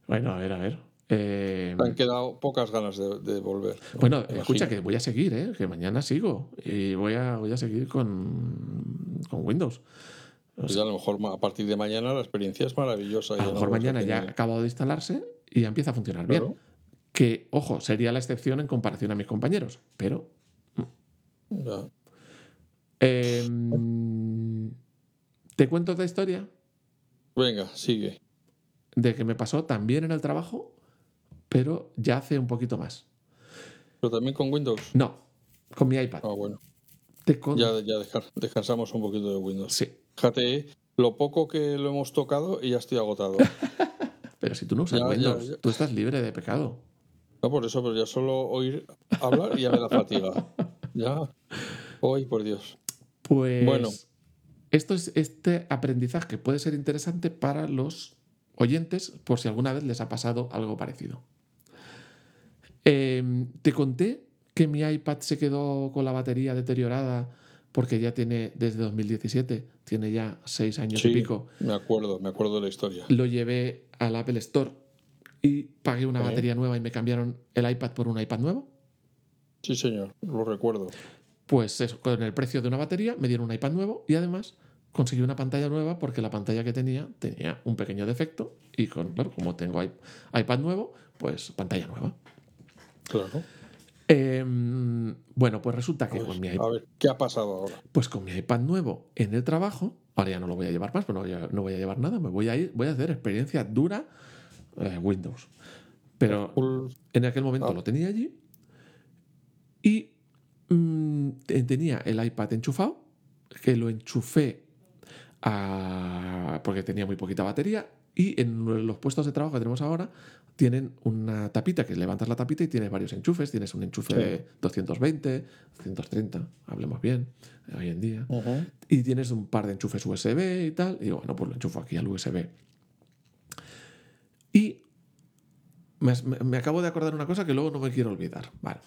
S2: Bueno, a ver, a ver. Eh,
S1: han quedado pocas ganas de, de volver. ¿no?
S2: bueno, escucha, que voy a seguir, ¿eh? que mañana sigo y voy a, voy a seguir con, con Windows.
S1: Pues ya a lo mejor a partir de mañana la experiencia es maravillosa.
S2: A lo mejor mañana ya ha acabado de instalarse y ya empieza a funcionar bien. Que, ojo, sería la excepción en comparación a mis compañeros, pero
S1: Ya.
S2: Eh, te cuento otra historia
S1: Venga, sigue.
S2: de que me pasó también en el trabajo, pero ya hace un poquito más.
S1: Pero también con Windows.
S2: No, con mi iPad.
S1: Ah, bueno.
S2: Te con-
S1: Ya, ya dejar- descansamos un poquito de Windows.
S2: Sí,
S1: Fíjate, eh, lo poco que lo hemos tocado y ya estoy agotado.
S2: pero si tú no usas
S1: Ya,
S2: Windows,
S1: ya.
S2: tú estás libre de pecado.
S1: No, por eso, pero ya solo oír hablar y ya me da fatiga. Ya. Hoy, por Dios.
S2: Pues
S1: Bueno.
S2: esto es este aprendizaje puede ser interesante para los oyentes por si alguna vez les ha pasado algo parecido. Eh, te conté que mi iPad se quedó con la batería deteriorada porque ya tiene desde 2017, tiene ya seis años y pico.
S1: me acuerdo, me acuerdo de la historia.
S2: Lo llevé al Apple Store y pagué una batería nueva y me cambiaron el iPad por un iPad nuevo?
S1: Sí, señor, lo recuerdo.
S2: Pues eso, con el precio de una batería me dieron un iPad nuevo y además conseguí una pantalla nueva porque la pantalla que tenía tenía un pequeño defecto y con, claro, como tengo iPad nuevo, pues pantalla nueva.
S1: Claro.
S2: Em, bueno, pues resulta que
S1: Pues,
S2: con mi,
S1: a
S2: iPad,
S1: ver, ¿qué ha pasado ahora?
S2: pues con mi iPad nuevo en el trabajo, ahora ya no lo voy a llevar más, pero no voy a, no voy a llevar nada, me voy a ir, voy a hacer experiencia dura eh, Windows. Pero
S1: Full-
S2: en aquel momento
S1: Ah.
S2: lo tenía allí y mm, te- tenía el iPad enchufado, que lo enchufé a- porque tenía muy poquita batería y en los puestos de trabajo que tenemos ahora tienen una tapita que levantas la tapita y tienes varios enchufes. Tienes un enchufe
S1: Sí.
S2: de 220, 230, hablemos bien, eh, hoy en día. Y tienes un par de enchufes USB y tal. Y digo, bueno, pues lo enchufo aquí al USB. Y me, me- me acabo de acordar una cosa que luego no me quiero olvidar. Vale.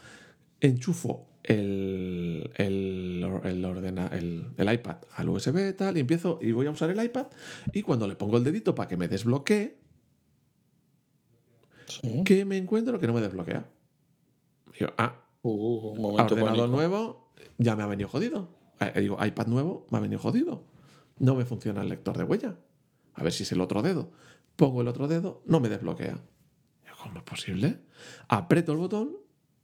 S2: Enchufo el, el, or- el, ordena- el, el iPad al USB tal, y empiezo y voy a usar el iPad. Y cuando le pongo el dedito para que me desbloquee,
S1: Sí.
S2: que me encuentro que no me desbloquea. Y yo, ah,
S1: Uh, un
S2: ordenador
S1: pánico.
S2: nuevo ya me ha venido jodido. Eh, digo, iPad nuevo me ha venido jodido. No me funciona el lector de huella. A ver si es el otro dedo. Pongo el otro dedo, no me desbloquea. Digo, ¿Cómo es posible? Aprieto el botón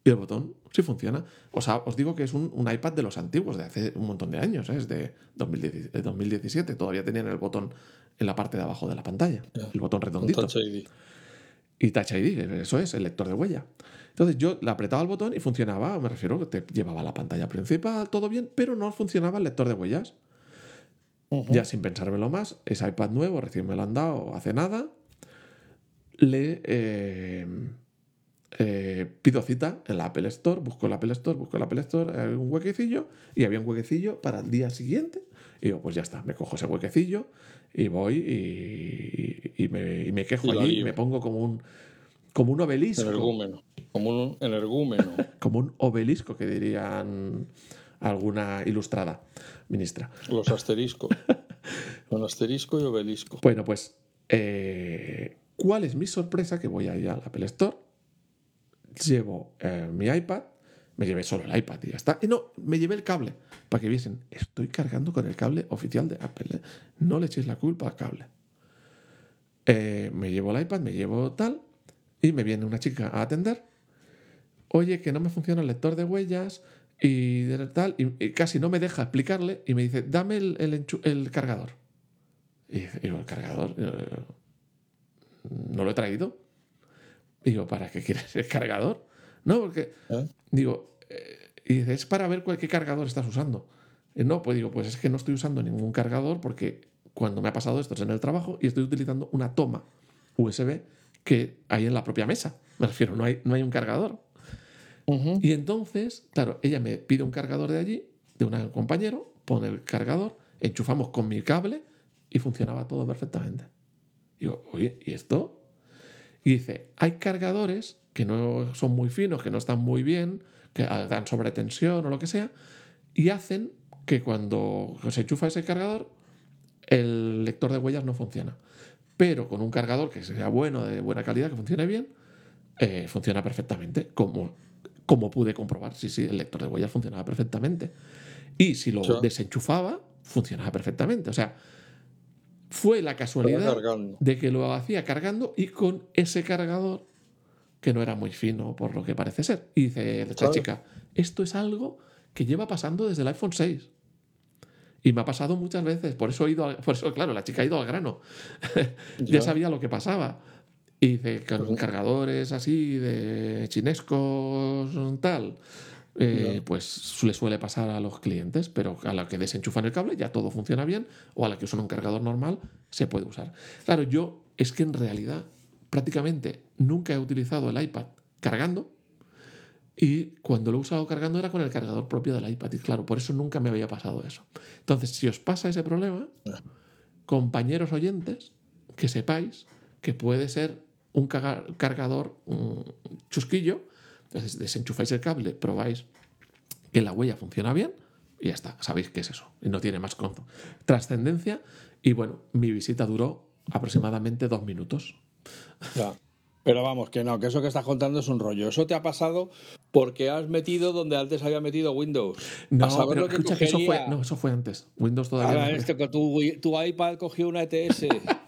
S2: y el botón sí funciona. O sea, os digo que es un, un iPad de los antiguos, de hace un montón de años. ¿eh? Es de 2010 de 2017. Todavía tenían el botón en la parte de abajo de la pantalla. El botón redondito.
S1: Touch ID.
S2: Y Touch ID, eso es, el lector de huella. Entonces yo le apretaba el botón y funcionaba, me refiero, que te llevaba la pantalla principal, todo bien, pero no funcionaba el lector de huellas. Ya sin pensármelo más, ese iPad nuevo, recién me lo han dado hace nada, le eh, eh, pido cita en la Apple Store, busco el Apple Store, busco el Apple Store, hay un huequecillo y había un huequecillo para el día siguiente. Y digo, pues ya está, me cojo ese huequecillo y voy y, y me, y me quejo
S1: la
S2: allí y me pongo como un, como un obelisco.
S1: Energúmeno. Como un energúmeno.
S2: Como un obelisco que dirían alguna ilustrada ministra.
S1: Los asteriscos. Un asterisco y obelisco.
S2: Bueno, pues, eh, ¿cuál es mi sorpresa? Que voy ahí al Apple Store, llevo eh, mi iPad, me llevé solo el iPad y ya está. Y no, me llevé el cable, para que viesen, estoy cargando con el cable oficial de Apple. ¿eh? No le echéis la culpa al cable. Eh, me llevo el iPad, me llevo tal, y me viene una chica a atender. Oye, que no me funciona el lector de huellas y tal, y, casi no me deja explicarle, y me dice, dame el, cargador. Y digo, el cargador no lo he traído. Digo, ¿para qué quieres el cargador? No, porque,
S1: ¿Eh?
S2: digo, eh, y dice, es para ver cuál, qué cargador estás usando. Y no, pues digo, pues es que no estoy usando ningún cargador porque cuando me ha pasado esto es en el trabajo y estoy utilizando una toma USB que hay en la propia mesa. Me refiero, no hay, no hay un cargador.
S1: Ujú.
S2: Y entonces, claro, ella me pide un cargador de allí, de un compañero, pone el cargador, enchufamos con mi cable y funcionaba todo perfectamente. Digo, oye, ¿y esto? Y dice, hay cargadores que no son muy finos, que no están muy bien, que dan sobretensión o lo que sea, y hacen que cuando se enchufa ese cargador, el lector de huellas no funciona. Pero con un cargador que sea bueno, de buena calidad, que funcione bien, eh, funciona perfectamente, como, como pude comprobar. Sí, sí, el lector de huellas funcionaba perfectamente. Y si lo desenchufaba, funcionaba perfectamente. O sea, fue la casualidad de que lo hacía cargando y con ese cargador que no era muy fino por lo que parece ser. Y dice esta
S1: Claro.
S2: chica, esto es algo que lleva pasando desde el iPhone 6. Y me ha pasado muchas veces, por eso he ido, al- por eso, claro, la chica ha ido al grano. ya.
S1: Ya.
S2: sabía lo que pasaba. Y dice, con
S1: Ujú.
S2: cargadores así de chinescos, tal, eh, pues le suele pasar a los clientes, pero a la que desenchufan el cable ya todo funciona bien, o a la que usan un cargador normal se puede usar. Claro, yo es que en realidad prácticamente nunca he utilizado el iPad cargando, y cuando lo he usado cargando era con el cargador propio del iPad. Y claro, por eso nunca me había pasado eso. Entonces, si os pasa ese problema,
S1: Ya.
S2: compañeros oyentes, que sepáis que puede ser un cargador un chusquillo. Entonces, desenchufáis el cable, probáis que la huella funciona bien y ya está. Sabéis qué es eso. Y no tiene más trascendencia. Y bueno, mi visita duró aproximadamente dos minutos.
S1: Ya. Pero vamos, que no, que eso que estás contando es un rollo. Eso te ha pasado porque has metido donde antes había metido Windows.
S2: No, pero
S1: que
S2: escucha que eso fue, no, eso fue antes. Windows todavía
S1: Ahora,
S2: no
S1: esto que tu, tu iPad cogió una ETS.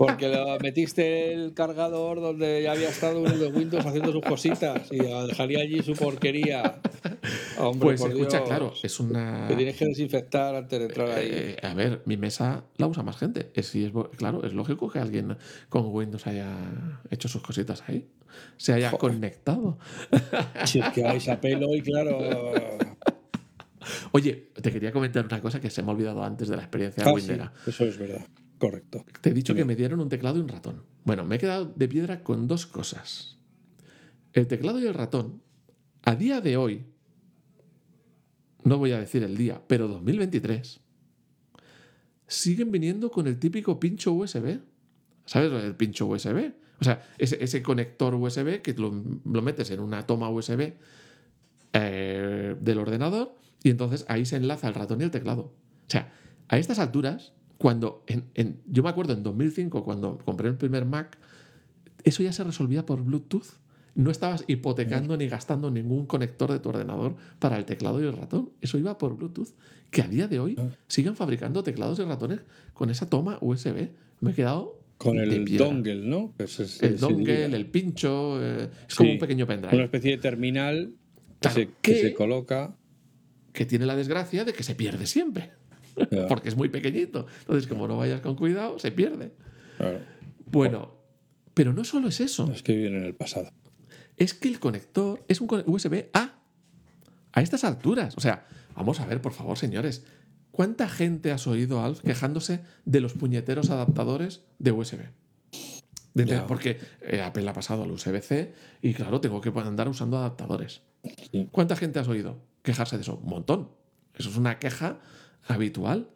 S1: Por- porque le metiste el cargador donde ya había estado uno de Windows haciendo sus cositas y dejaría allí su porquería. Hombre,
S2: Pues
S1: por
S2: escucha,
S1: Dios.
S2: claro, es una.
S1: Te tienes que desinfectar antes de entrar ahí.
S2: Eh, a ver, mi mesa la usa más gente. Es, sí, es, claro, es lógico que alguien con Windows haya hecho sus cositas ahí. Se haya
S1: Joder.
S2: conectado.
S1: Si es que vais a pelo y claro.
S2: Oye, te quería comentar una cosa que se me ha olvidado antes de la experiencia
S1: Ah, sí,
S2: Windera.
S1: eso es verdad. Correcto.
S2: Te he dicho que me dieron un teclado y un ratón. Bueno, me he quedado de piedra con dos cosas. El teclado y el ratón, a día de hoy, no voy a decir el día, pero 2023, siguen viniendo con el típico pincho USB. ¿Sabes el pincho USB? O sea, ese, ese conector USB que lo, lo metes en una toma USB eh, del ordenador y entonces ahí se enlaza el ratón y el teclado. O sea, a estas alturas, cuando en, en- yo me acuerdo en 2005, cuando compré el primer Mac, eso ya se resolvía por Bluetooth. No estabas hipotecando ni gastando ningún conector de tu ordenador para el teclado y el ratón. Eso iba por Bluetooth. Que a día de hoy siguen fabricando teclados y ratones con esa toma USB. Me he quedado
S1: Con el dongle, ¿no?
S2: El dongle, el pincho, eh, es como un pequeño pendrive.
S1: Una especie de terminal que,
S2: Claro,
S1: se, que
S2: que-
S1: se coloca.
S2: que tiene la desgracia de que se pierde siempre. Porque es muy pequeñito. Entonces, como no vayas con cuidado, se pierde.
S1: claro.
S2: Bueno, pero no solo es eso.
S1: Es que viene en el pasado.
S2: Es que el conector es un con- USB-A. A estas alturas. O sea, vamos a ver, por favor, señores. ¿Cuánta gente has oído, Alf, quejándose de los puñeteros adaptadores de USB? De-. Porque eh, Apple ha pasado al USB-C y, claro, tengo que andar usando adaptadores.
S1: Sí.
S2: ¿Cuánta gente has oído quejarse de eso? Un montón. Eso es una queja habitual.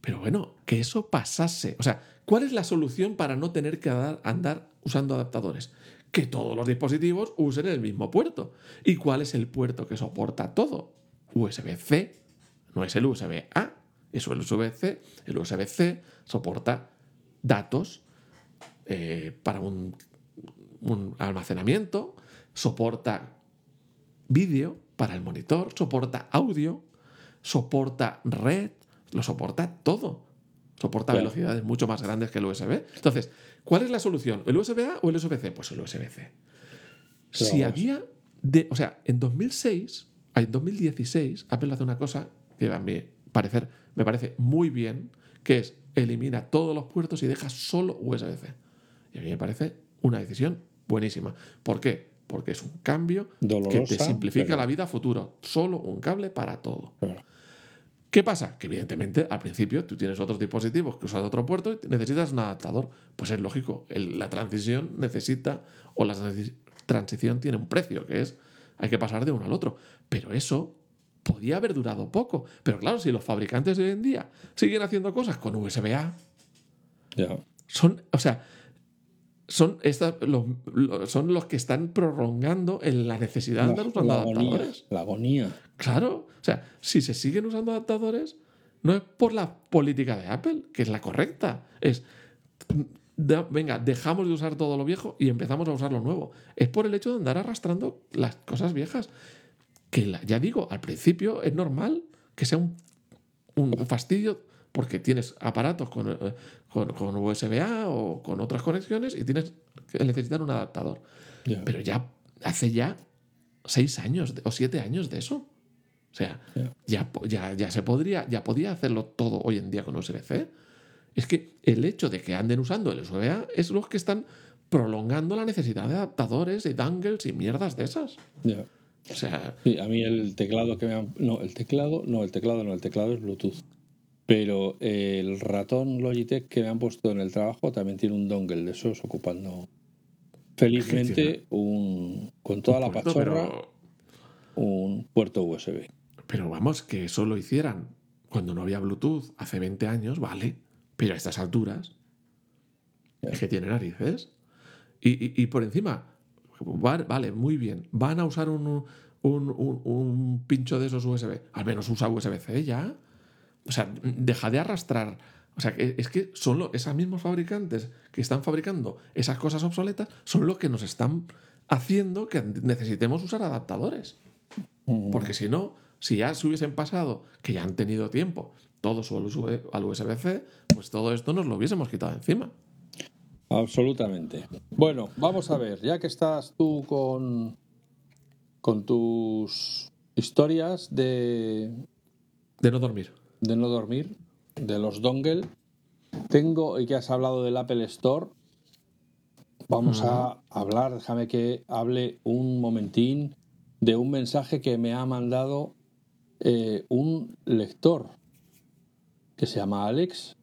S2: Pero bueno, que eso pasase. O sea, ¿cuál es la solución para no tener que dar- andar usando adaptadores? Que todos los dispositivos usen el mismo puerto. ¿Y cuál es el puerto que soporta todo? USB-C. No es el USB-A. Es el USB-C. El USB-C soporta datos eh, para un, un almacenamiento, soporta vídeo para el monitor, soporta audio, soporta red, lo soporta todo. Soporta
S1: Claro.
S2: velocidades mucho más grandes que el USB. Entonces, ¿cuál es la solución? ¿El USB-A o el USB-C? Pues el USB-C. Si había. De, o sea, en 2006, en 2016, Apple hace una cosa que a mi parecer me parece muy bien, que es elimina todos los puertos y deja solo USB-C. Y a mí me parece una decisión buenísima. ¿Por qué? Porque es un cambio que te simplifica
S1: pero-
S2: la vida a futuro. Solo un cable para todo.
S1: Claro.
S2: ¿Qué pasa? Que evidentemente al principio tú tienes otros dispositivos que usan otro puerto y necesitas un adaptador. Pues es lógico, el- la transición necesita, o la transi- transición tiene un precio, que es, hay que pasar de uno al otro. Pero eso podía haber durado poco. Pero claro, si los fabricantes de hoy en día siguen haciendo cosas con USB-A, son, o sea, son, estas, los, los- son los que están prolongando en la necesidad de andar usando
S1: la agonía.
S2: adaptadores.
S1: La agonía.
S2: Claro, o sea, si se siguen usando adaptadores, no es por la política de Apple, que es la correcta. Es, venga, dejamos de usar todo lo viejo y empezamos a usar lo nuevo. Es por el hecho de andar arrastrando las cosas viejas. Que la- ya digo, al principio es normal que sea un, un fastidio porque tienes aparatos con, eh, con, con USB-A o con otras conexiones y tienes que necesitar un adaptador. Pero ya hace ya seis años de- o siete años de eso. O sea,
S1: Ya.
S2: ya, ya, ya se podría, ya podía hacerlo todo hoy en día con USB-C. Es que el hecho de que anden usando el USB-A es los que están prolongando la necesidad de adaptadores y dongles y mierdas de esas.
S1: Ya.
S2: O sea,
S1: Sí, a mí el teclado que me han... No, el teclado, no, el teclado no, el teclado es Bluetooth. Pero el ratón Logitech que me han puesto en el trabajo también tiene un dongle de esos ocupando felizmente un con toda la
S2: puerto,
S1: pachorra
S2: pero,
S1: un puerto USB.
S2: pero vamos, que eso lo hicieran cuando no había Bluetooth hace 20 años, vale. Pero a estas alturas, es que tiene narices. Y, y- y por encima, va- vale, muy bien. Van a usar un, un- un- un pincho de esos USB. Al menos usa USB-C ya. O sea, deja de arrastrar O sea, que es que son lo- esos mismos fabricantes que están fabricando esas cosas obsoletas son los que nos están haciendo que necesitemos usar adaptadores. Porque si no, si ya se hubiesen pasado, que ya han tenido tiempo, todos al USB al USB-C, pues todo esto nos lo hubiésemos quitado encima.
S1: Absolutamente. Bueno, vamos a ver, ya que estás tú con, con tus historias de,
S2: De no dormir.
S1: De no dormir, de los dongle, tengo, y que has hablado del Apple Store, vamos a hablar, déjame que hable un momentín de un mensaje que me ha mandado eh, un lector que se llama Alex.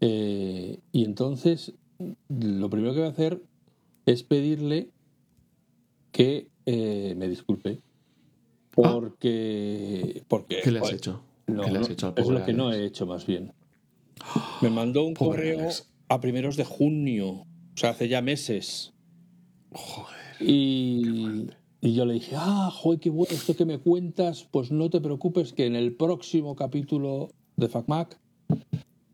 S1: Eh, y entonces, lo primero que voy a hacer es pedirle que eh, me disculpe. Porque. porque
S2: Ah. ¿Qué le has
S1: joder,
S2: hecho?
S1: No,
S2: ¿Qué le has hecho
S1: es lo que no he hecho más bien. Me mandó un
S2: Pobre
S1: correo
S2: Alex.
S1: a primeros de junio, o sea, hace ya meses.
S2: Joder.
S1: Y, y yo le dije, ah, joder, qué bueno esto que me cuentas, pues no te preocupes que en el próximo capítulo de FacMac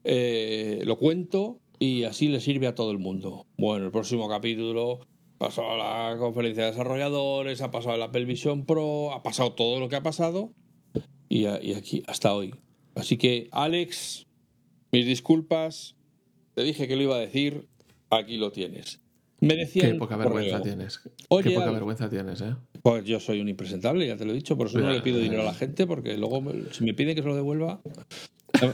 S1: eh, lo cuento y así le sirve a todo el mundo. Bueno, el próximo capítulo pasó a la conferencia de desarrolladores, ha pasado el Apple Vision Pro, ha pasado todo lo que ha pasado y, a- y aquí hasta hoy. Así que, Alex, mis disculpas, te dije que lo iba a decir, aquí lo tienes. Me decía
S2: Qué poca vergüenza
S1: correo,
S2: tienes.
S1: Oye,
S2: Qué poca
S1: Alex.
S2: vergüenza tienes, ¿eh?
S1: Pues yo soy un impresentable, ya te lo he dicho, por eso no le pido dinero a la gente, porque luego me- si me piden que se lo devuelva,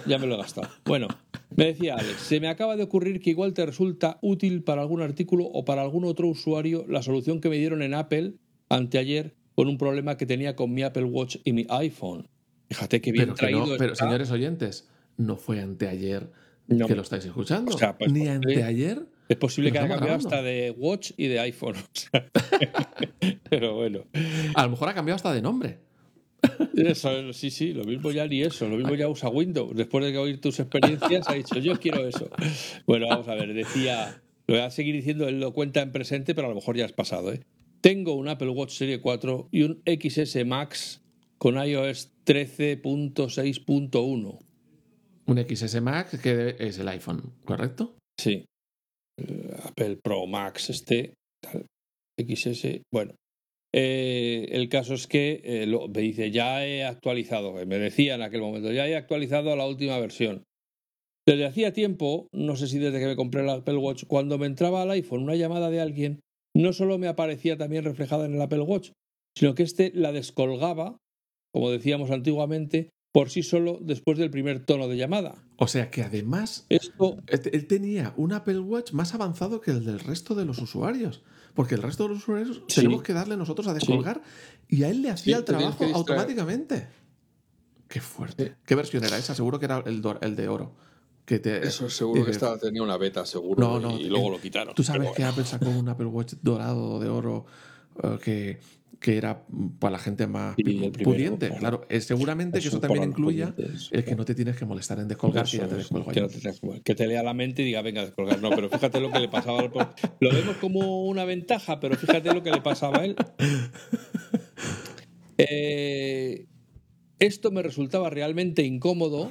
S1: ya me lo he gastado. Bueno, me decía Alex, se me acaba de ocurrir que igual te resulta útil para algún artículo o para algún otro usuario la solución que me dieron en Apple anteayer con un problema que tenía con mi Apple Watch y mi iPhone. Fíjate qué bien
S2: Pero, que
S1: traído
S2: no, pero
S1: está.
S2: señores oyentes, no fue anteayer
S1: No,
S2: que lo estáis escuchando.
S1: o sea, pues,
S2: Ni anteayer.
S1: Es posible que haya cambiado hasta de Watch y de iPhone. o sea, pero bueno.
S2: A lo mejor ha cambiado hasta de nombre.
S1: Eso, sí, sí, lo mismo ya ni eso, lo mismo ya usa Windows. Después de que oír tus experiencias, ha dicho, yo quiero eso. Bueno, vamos a ver, decía, lo voy a seguir diciendo, él lo cuenta en presente, pero a lo mejor ya has pasado. ¿eh? Tengo un Apple Watch Serie 4 y un XS Max con iOS 13.6.1.
S2: Un XS Max que es el iPhone, ¿correcto?
S1: Sí. Eh, Apple Pro Max este, tal, XS, bueno. Eh, el caso es que eh, lo- me dice, ya he actualizado, me decía en aquel momento, ya he actualizado a la última versión. Desde hacía tiempo, no sé si desde que me compré el Apple Watch, cuando me entraba al iPhone una llamada de alguien, no solo me aparecía también reflejada en el Apple Watch, sino que éste la descolgaba, como decíamos antiguamente, por sí solo después del primer tono de llamada.
S2: O sea que además
S1: Esto
S2: este- él tenía un Apple Watch más avanzado que el del resto de los usuarios. Porque el resto de los usuarios
S1: Sí.
S2: tenemos que darle nosotros a descolgar y a él le hacía
S1: Sí,
S2: el trabajo automáticamente. Qué fuerte. ¿Qué versión era esa? Seguro que era el, el de oro. Que te,
S1: Eso seguro que estaba, tenía una beta, seguro,
S2: No, no,
S1: y luego
S2: eh,
S1: lo quitaron.
S2: Tú sabes
S1: Pero
S2: que. Apple sacó un Apple Watch dorado de oro eh, que, que era para la gente más
S1: primero,
S2: pudiente.
S1: claro.
S2: Claro, Eh, seguramente que
S1: Eso
S2: también incluya el que no te tienes que molestar en descolgar, que
S1: Eso
S2: ya te
S1: es,
S2: descuelgo
S1: que, no te descuelgue. Que te lea la mente y diga, venga, a descolgar. No, pero fíjate lo que le pasaba al Lo vemos como una ventaja, pero fíjate lo que le pasaba a él. Eh, esto me resultaba realmente incómodo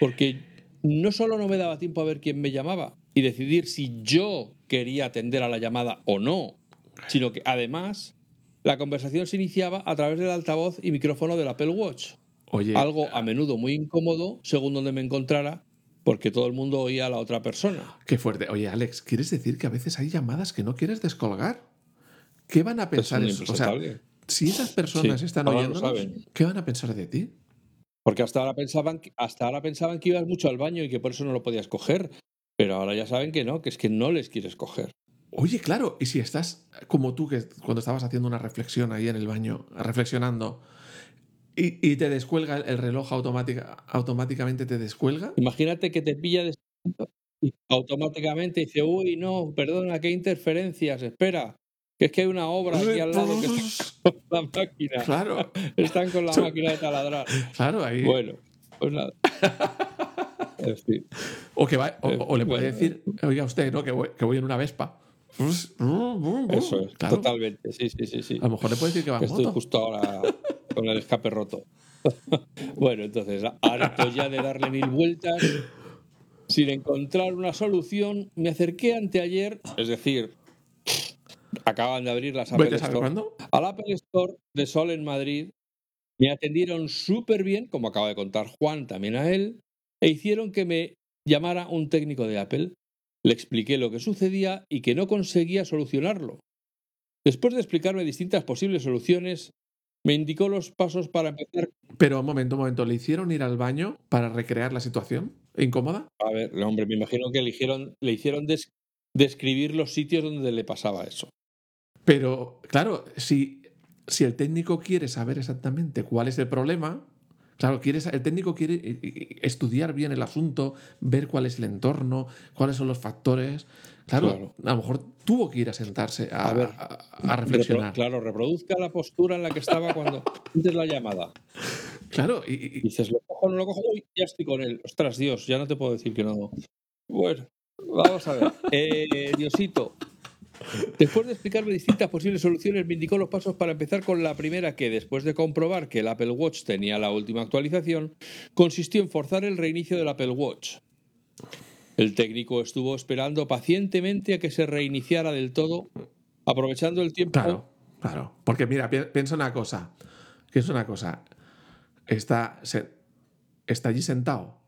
S1: porque no solo no me daba tiempo a ver quién me llamaba y decidir si yo quería atender a la llamada o no, sino que además la conversación se iniciaba a través del altavoz y micrófono del Apple Watch.
S2: Oye,
S1: Algo a menudo muy incómodo según donde me encontrara, porque todo el mundo oía a la otra persona.
S2: qué fuerte. Oye, Alex, ¿quieres decir que a veces hay llamadas que no quieres descolgar? ¿Qué van a pensar? eso? O sea, si esas personas
S1: Sí,
S2: están oyéndonos. ¿qué van a pensar de ti?
S1: Porque hasta ahora pensaban que, hasta ahora pensaban que ibas mucho al baño y que por eso no lo podías coger. Pero ahora ya saben que no, que es que no les quieres coger.
S2: Oye, claro, y si estás como tú, que cuando estabas haciendo una reflexión ahí en el baño, reflexionando, y, y te descuelga el, el reloj automática, automáticamente te descuelga.
S1: Imagínate que te pilla de y automáticamente dice, uy, no, perdona, qué interferencias, espera, que es que hay una obra aquí al lado que está con la máquina.
S2: Claro,
S1: Están con la máquina de taladrar.
S2: claro, ahí.
S1: Bueno, pues nada. En fin.
S2: O, que va, o, o le puede
S1: Bueno.
S2: decir, oiga usted, ¿no? Que voy, que voy en una Vespa.
S1: Eso es,
S2: Claro,
S1: totalmente, sí, sí, sí, sí.
S2: A lo mejor le puede decir que va en
S1: estoy
S2: moto.
S1: justo ahora con el escape roto. bueno, entonces, harto ya de darle mil vueltas, sin encontrar una solución, me acerqué anteayer, es decir, acaban de abrir las Apple
S2: ¿Vete a saber
S1: Store,
S2: cuándo?
S1: al Apple Store de Sol en Madrid. Me atendieron súper bien, como acaba de contar Juan también a él, e hicieron que me llamara un técnico de Apple. Le expliqué lo que sucedía y que no conseguía solucionarlo. Después de explicarme distintas posibles soluciones, me indicó los pasos para empezar.
S2: Pero un momento, un momento. ¿Le hicieron ir al baño para recrear la situación? ¿Incómoda?
S1: A ver, hombre, me imagino que le hicieron des- describir los sitios donde le pasaba eso.
S2: Pero, claro, si, si el técnico quiere saber exactamente cuál es el problema, claro, el técnico quiere eh, eh, estudiar bien el asunto, ver cuál es el entorno, cuáles son los factores. Claro,
S1: Claro.
S2: a lo mejor tuvo que ir a sentarse a,
S1: A ver,
S2: a- a reflexionar.
S1: Repro- claro, reproduzca la postura en la que estaba cuando antes la llamada.
S2: Claro, y, y-
S1: Dices, lo cojo, no lo cojo, uy, ya estoy con él. Ostras, Dios, ya no te puedo decir que no. Bueno, vamos a ver. Eh, Diosito, después de explicarme distintas posibles soluciones, me indicó los pasos para empezar con la primera que, después de comprobar que el Apple Watch tenía la última actualización, consistió en forzar el reinicio del Apple Watch. El técnico estuvo esperando pacientemente a que se reiniciara del todo, aprovechando el tiempo.
S2: Claro, claro. Porque mira, pi- piensa una cosa. Piensa una cosa. Está, está allí sentado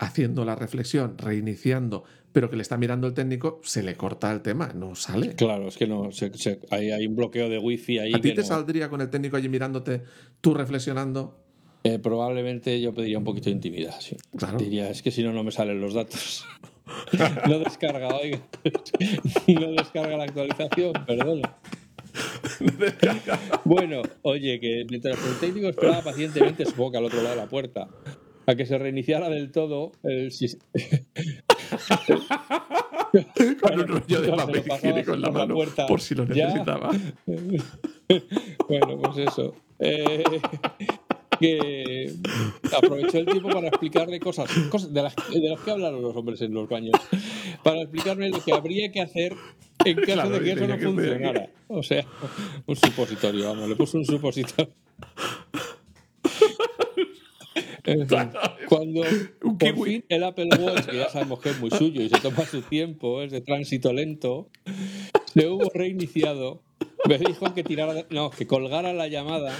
S2: haciendo la reflexión, reiniciando, pero que le está mirando el técnico, se le corta el tema, no sale.
S1: Claro, es que no, se- se- hay, hay un bloqueo de wifi ahí.
S2: ¿A ti te
S1: no.
S2: saldría con el técnico allí mirándote, tú reflexionando?
S1: Eh, probablemente yo pediría un poquito de intimidad, sí.
S2: Claro.
S1: Diría, es que si no, no me salen los datos. no descarga, oiga. no descarga la actualización, perdona. bueno, oye, que mientras el técnico esperaba pacientemente, supongo que al otro lado de la puerta, a que se reiniciara del todo el sistema.
S2: Con un rollo de papel higiénico en la
S1: la
S2: mano,
S1: puerta,
S2: por si lo necesitaba.
S1: bueno, pues eso. Eh, que aprovechó el tiempo para explicarle cosas, cosas de, las, de las que hablaron los hombres en los baños, para explicarme lo que habría que hacer en caso
S2: Claro,
S1: de que eso no
S2: que
S1: funcionara. O sea, un supositorio, vamos, le puso un supositorio. En fin, Cuando
S2: Un
S1: por
S2: kiwi.
S1: fin el Apple Watch, que ya sabemos que es muy suyo y se toma su tiempo, es de tránsito lento, se hubo reiniciado, me dijo que tirara, no, que colgara la llamada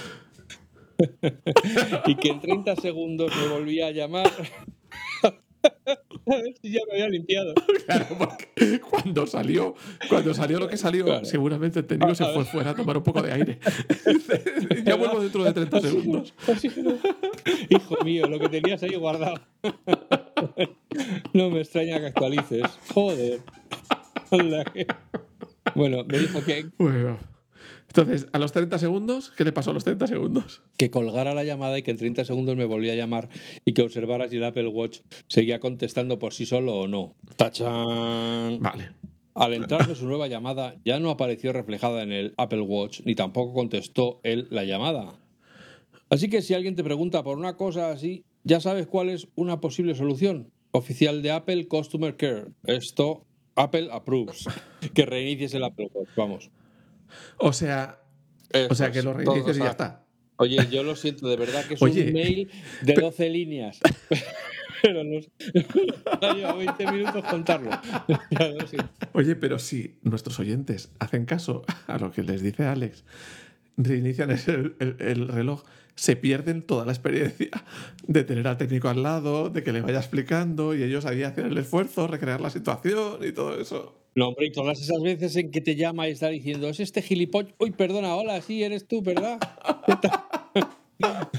S1: y que en 30 segundos me volvía a llamar. A ver si ya me había limpiado.
S2: Claro, porque cuando salió, cuando salió lo que salió,
S1: Claro.
S2: seguramente el técnico
S1: A-
S2: se fue fuera a tomar un poco de aire. ya vuelvo dentro de 30 segundos.
S1: Hijo mío, lo que tenías ahí guardado. No me extraña que actualices. Joder. Bueno, me dijo que,
S2: Bueno. Entonces, a los 30 segundos, ¿qué le pasó a los 30 segundos?
S1: que colgara la llamada y que en 30 segundos me volvía a llamar y que observara si el Apple Watch seguía contestando por sí solo o no. ¡Tachán!
S2: Vale.
S1: Al entrar de su nueva llamada, ya no apareció reflejada en el Apple Watch ni tampoco contestó él la llamada. Así que si alguien te pregunta por una cosa así, ya sabes cuál es una posible solución. Oficial de Apple Customer Care. Esto, Apple approves. Que reinicies el Apple Watch, vamos.
S2: O sea, o sea que lo reinicies y ya está.
S1: Oye, yo lo siento, de verdad que es
S2: Oye,
S1: un mail de 12 líneas. Pero nos ha llevado 20 minutos contarlo.
S2: Oye, pero si nuestros oyentes hacen caso a lo que les dice Alex, reinician el, el- el reloj, se pierden toda la experiencia de tener al técnico al lado, de que le vaya explicando y ellos ahí hacen el esfuerzo, recrear la situación y todo eso.
S1: No, hombre, y todas esas veces en que te llama y está diciendo, es este gilipollas. Uy, perdona, hola, sí, eres tú, ¿verdad? ¿Qué tal?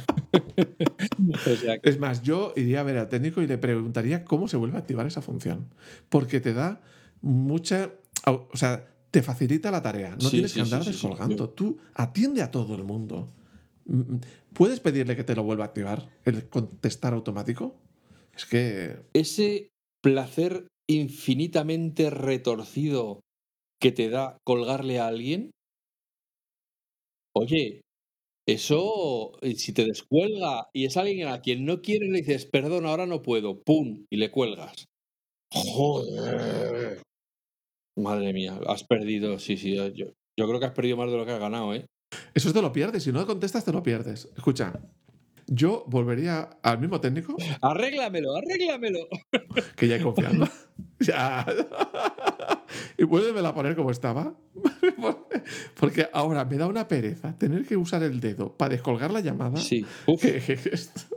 S1: o sea, que-
S2: Es más, yo iría a ver al técnico y le preguntaría cómo se vuelve a activar esa función. Porque te da mucha. O sea, te facilita la tarea. No
S1: Sí,
S2: tienes
S1: sí,
S2: que andar
S1: sí, sí, sí.
S2: descolgando. Tú atiende a todo el mundo. Mm, ¿Puedes pedirle que te lo vuelva a activar? ¿El contestar automático? Es que.
S1: ese placer infinitamente retorcido que te da colgarle a alguien, oye, eso, eh, si te descuelga y es alguien a quien no quieres, le dices, perdón, ahora no puedo, pum, y le cuelgas. Joder. Madre mía, has perdido, sí, sí, yo, yo creo que has perdido más de lo que has ganado, ¿eh?
S2: Eso te lo pierdes. Si no contestas, te lo pierdes. Escucha. Yo volvería al mismo técnico.
S1: Arréglamelo, arréglamelo.
S2: Que ya he confiado. ya. y vuélvemela a poner como estaba. Porque ahora me da una pereza tener que usar el dedo para descolgar la llamada.
S1: Sí. Uf,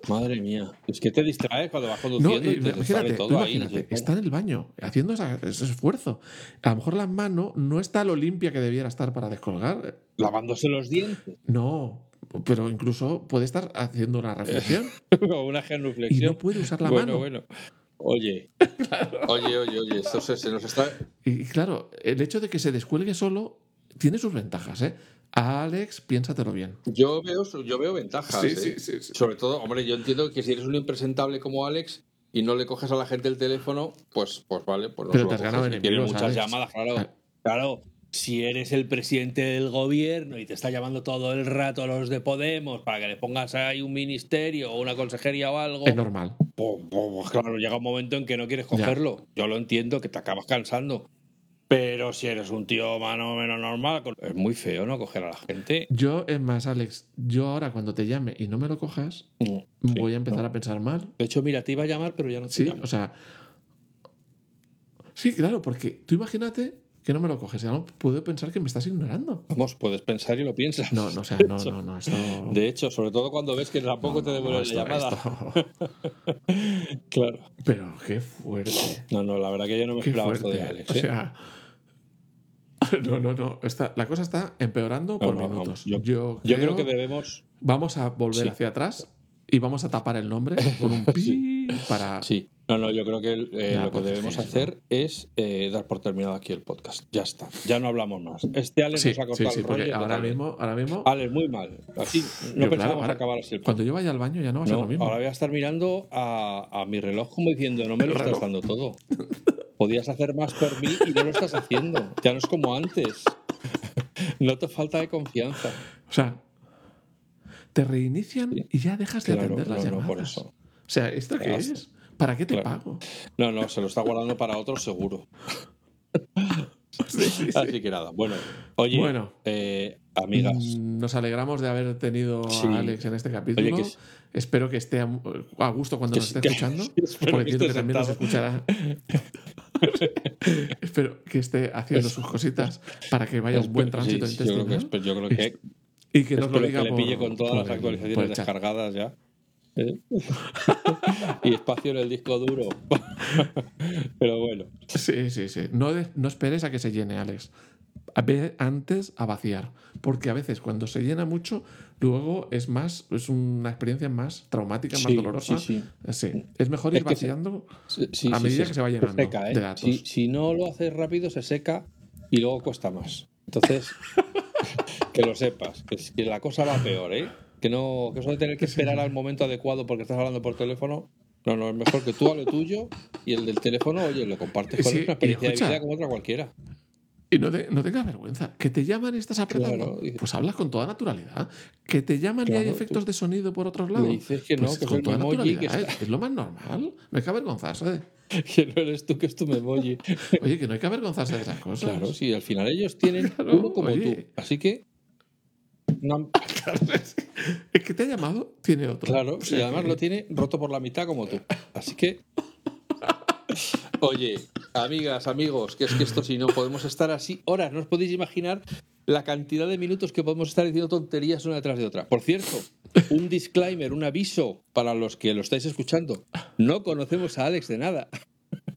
S1: madre mía. Es que te distraes cuando vas conduciendo. No, y te
S2: imagínate, todo ahí, está en el baño haciendo ese esfuerzo. A lo mejor la mano no está lo limpia que debiera estar para descolgar.
S1: Lavándose los dientes.
S2: No, pero incluso puede estar haciendo una reflexión.
S1: o una genuflexión.
S2: Y no puede usar la
S1: mano.
S2: Bueno,
S1: Oye, oye, oye, oye, esto se, nos está.
S2: Y claro, el hecho de que se descuelgue solo tiene sus ventajas, ¿eh? Alex, piénsatelo bien.
S1: Yo veo, yo veo ventajas.
S2: Sí,
S1: ¿eh?
S2: sí, sí,
S1: Sobre todo, hombre, yo entiendo que si eres un impresentable como Alex y no le coges a la gente el teléfono, pues, pues vale, pues no
S2: Pero te has ganado
S1: Tiene muchas llamadas, claro. Claro, si eres el presidente del gobierno y te está llamando todo el rato a los de Podemos para que le pongas ahí un ministerio o una consejería o algo.
S2: Es normal.
S1: Pues, pues, claro, llega un momento en que no quieres cogerlo. Yo lo entiendo, que te acabas cansando. Pero si eres un tío más o menos normal, es muy feo, ¿no? Coger a la gente.
S2: Yo, es más, Alex, yo ahora cuando te llame y no me lo cojas, mm, voy a empezar a pensar mal.
S1: De hecho, mira, te iba a llamar, pero ya no te
S2: Sí, o sea. Sí, claro, porque tú imagínate que no me lo coges. Ya puedo pensar que me estás ignorando.
S1: Vamos, puedes pensar y lo piensas.
S2: No, no, o sea, no, no, no. Esto...
S1: De hecho, sobre todo cuando ves que tampoco te devuelve la llamada. claro.
S2: Pero qué fuerte.
S1: No, no, la verdad que yo no me esperaba esto de Alex.
S2: O ¿eh? sea. No, no, no. la cosa está empeorando por minutos.
S1: Yo,
S2: yo,
S1: creo, que debemos.
S2: Vamos a volver hacia atrás y vamos a tapar el nombre con un pi para.
S1: Sí. No, no, yo creo que eh, lo que debemos hacer es eh, dar por terminado aquí el podcast. Ya está, ya no hablamos más. Este Alex nos ha cortado
S2: sí, sí,
S1: el
S2: ahora mismo, ahora mismo.
S1: Alex, muy mal. No pensábamos acabar así el
S2: Cuando yo vaya al baño ya no va a ser lo mismo.
S1: Ahora voy a estar mirando a, a mi reloj como diciendo, no me lo estás dando todo. Podías hacer más por mí y no lo estás haciendo. Ya no es como antes. No te falta de confianza.
S2: O sea, te reinician y ya dejas de atender las llamadas. por eso. O sea, ¿esto qué es? ¿Para qué te pago?
S1: No, no, se lo está guardando para otro seguro. Así que nada, bueno. Oye, bueno, eh, amigas.
S2: Mm, nos alegramos de haber tenido a Alex en este capítulo. Espero que esté a, gusto cuando nos esté escuchando. porque que también nos escuchará. espero que esté haciendo sus cositas para que vaya un buen tránsito intestinal.
S1: Yo creo que,
S2: y que nos lo diga
S1: que le pille con todas las actualizaciones descargadas ya. ¿Eh? y espacio en el disco duro. Pero bueno.
S2: Sí, sí, sí. No, no esperes a que se llene, Alex. Ve antes a vaciar. Porque a veces cuando se llena mucho, luego es más, es una experiencia más traumática, más dolorosa. Sí, Es mejor ir vaciando a medida que se va llenando
S1: ¿eh?
S2: de datos.
S1: Si, no lo haces rápido, se seca y luego cuesta más. Entonces, que lo sepas, que la cosa va peor, ¿eh? Que no, que eso de tener que esperar al momento adecuado porque estás hablando por teléfono. No, no, es mejor que tú a lo tuyo y el del teléfono, oye, lo compartes con una experiencia de vida como otra cualquiera.
S2: Y no, no tengas vergüenza. Que te llaman y estás apretando. pues hablas con toda naturalidad. Que te llaman y hay efectos de sonido por otros lados.
S1: dices que no,
S2: pues
S1: que
S2: con
S1: toda
S2: naturalidad. Es, lo más normal. No hay que avergonzarse.
S1: Que no eres tú, que es tu memoji.
S2: Oye, que no hay que avergonzarse de esas cosas.
S1: Claro, sí, al final ellos tienen uno como tú. Así que
S2: es que te ha llamado, tiene otro.
S1: Claro, y además lo tiene roto por la mitad como tú. Así que. Oye, amigas, amigos, que es que esto si no podemos estar así horas, no os podéis imaginar la cantidad de minutos que podemos estar diciendo tonterías una detrás de otra. Por cierto, un disclaimer, un aviso para los que lo estáis escuchando. No conocemos a Alex de nada.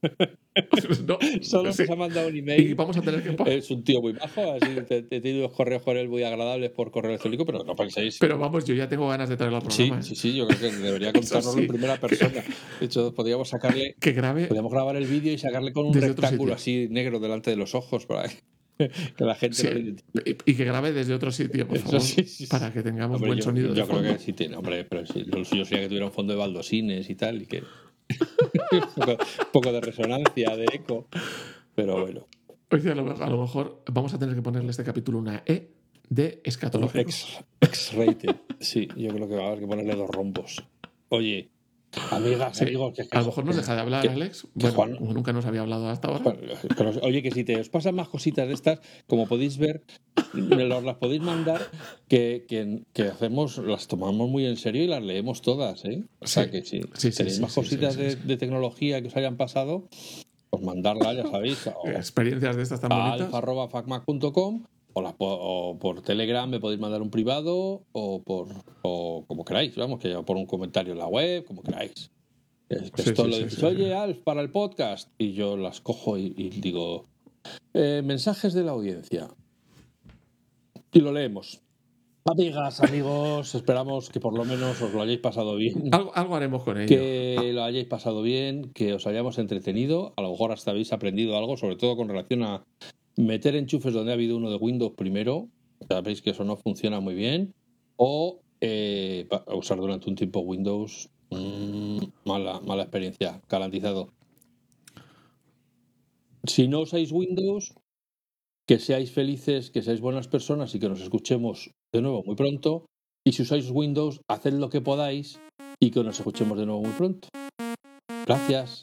S1: no, Solo nos ha mandado un email.
S2: Y vamos a tener que.
S1: Es un tío muy bajo, así te, te tenido correos con él muy agradables por correo electrónico, pero no penséis.
S2: Pero vamos, yo ya tengo ganas de traerlo al programa.
S1: Sí, ¿eh? sí, sí, yo creo que debería contarlo en primera persona. De hecho, podríamos sacarle.
S2: Que grabe.
S1: Podríamos grabar el vídeo y sacarle con un rectángulo así negro delante de los ojos para que la gente
S2: lo y, que grabe desde otro sitio, por favor, para que tengamos buen sonido.
S1: Yo creo que sí tiene, hombre, pero sí, lo suyo sería que tuviera un fondo de baldosines y tal, y que un poco de resonancia, de eco. Pero bueno.
S2: Oye, a lo, mejor vamos a tener que ponerle este capítulo una E de escatológico.
S1: X-rated. sí, yo creo que va a haber que ponerle dos rombos. Oye, Amigas, amigos, que,
S2: A lo mejor nos deja de hablar,
S1: que-
S2: Alex.
S1: que
S2: Bueno,
S1: Juan-
S2: como nunca nos había hablado hasta ahora.
S1: Pero, oye, que si te os pasan más cositas de estas, como podéis ver, me los las podéis mandar, que, que, que hacemos, las tomamos muy en serio y las leemos todas, ¿eh? O sea
S2: Sí.
S1: que si
S2: Sí,
S1: tenéis
S2: sí,
S1: más cositas de, tecnología que os hayan pasado, pues mandarla, ya sabéis, o
S2: Experiencias de estas tan
S1: a
S2: bonitas.
S1: alfa.facmac.com o, la po- o por Telegram me podéis mandar un privado o por o como queráis, vamos, que por un comentario en la web, como queráis. Esto
S2: sí,
S1: lo
S2: sí,
S1: dices,
S2: sí,
S1: oye. Alf, para el podcast. Y yo las cojo y, y digo, eh, mensajes de la audiencia. Y lo leemos. Amigas, amigos, esperamos que por lo menos os lo hayáis pasado bien.
S2: Algo, algo haremos con ello.
S1: Que lo hayáis pasado bien, que os hayamos entretenido, a lo mejor hasta habéis aprendido algo, sobre todo con relación a meter enchufes donde ha habido uno de Windows primero, sabéis que eso no funciona muy bien, o eh, usar durante un tiempo Windows, mm, mala, mala experiencia, garantizado. Si no usáis Windows, que seáis felices, que seáis buenas personas y que nos escuchemos de nuevo muy pronto. Y si usáis Windows, haced lo que podáis y que nos escuchemos de nuevo muy pronto. Gracias.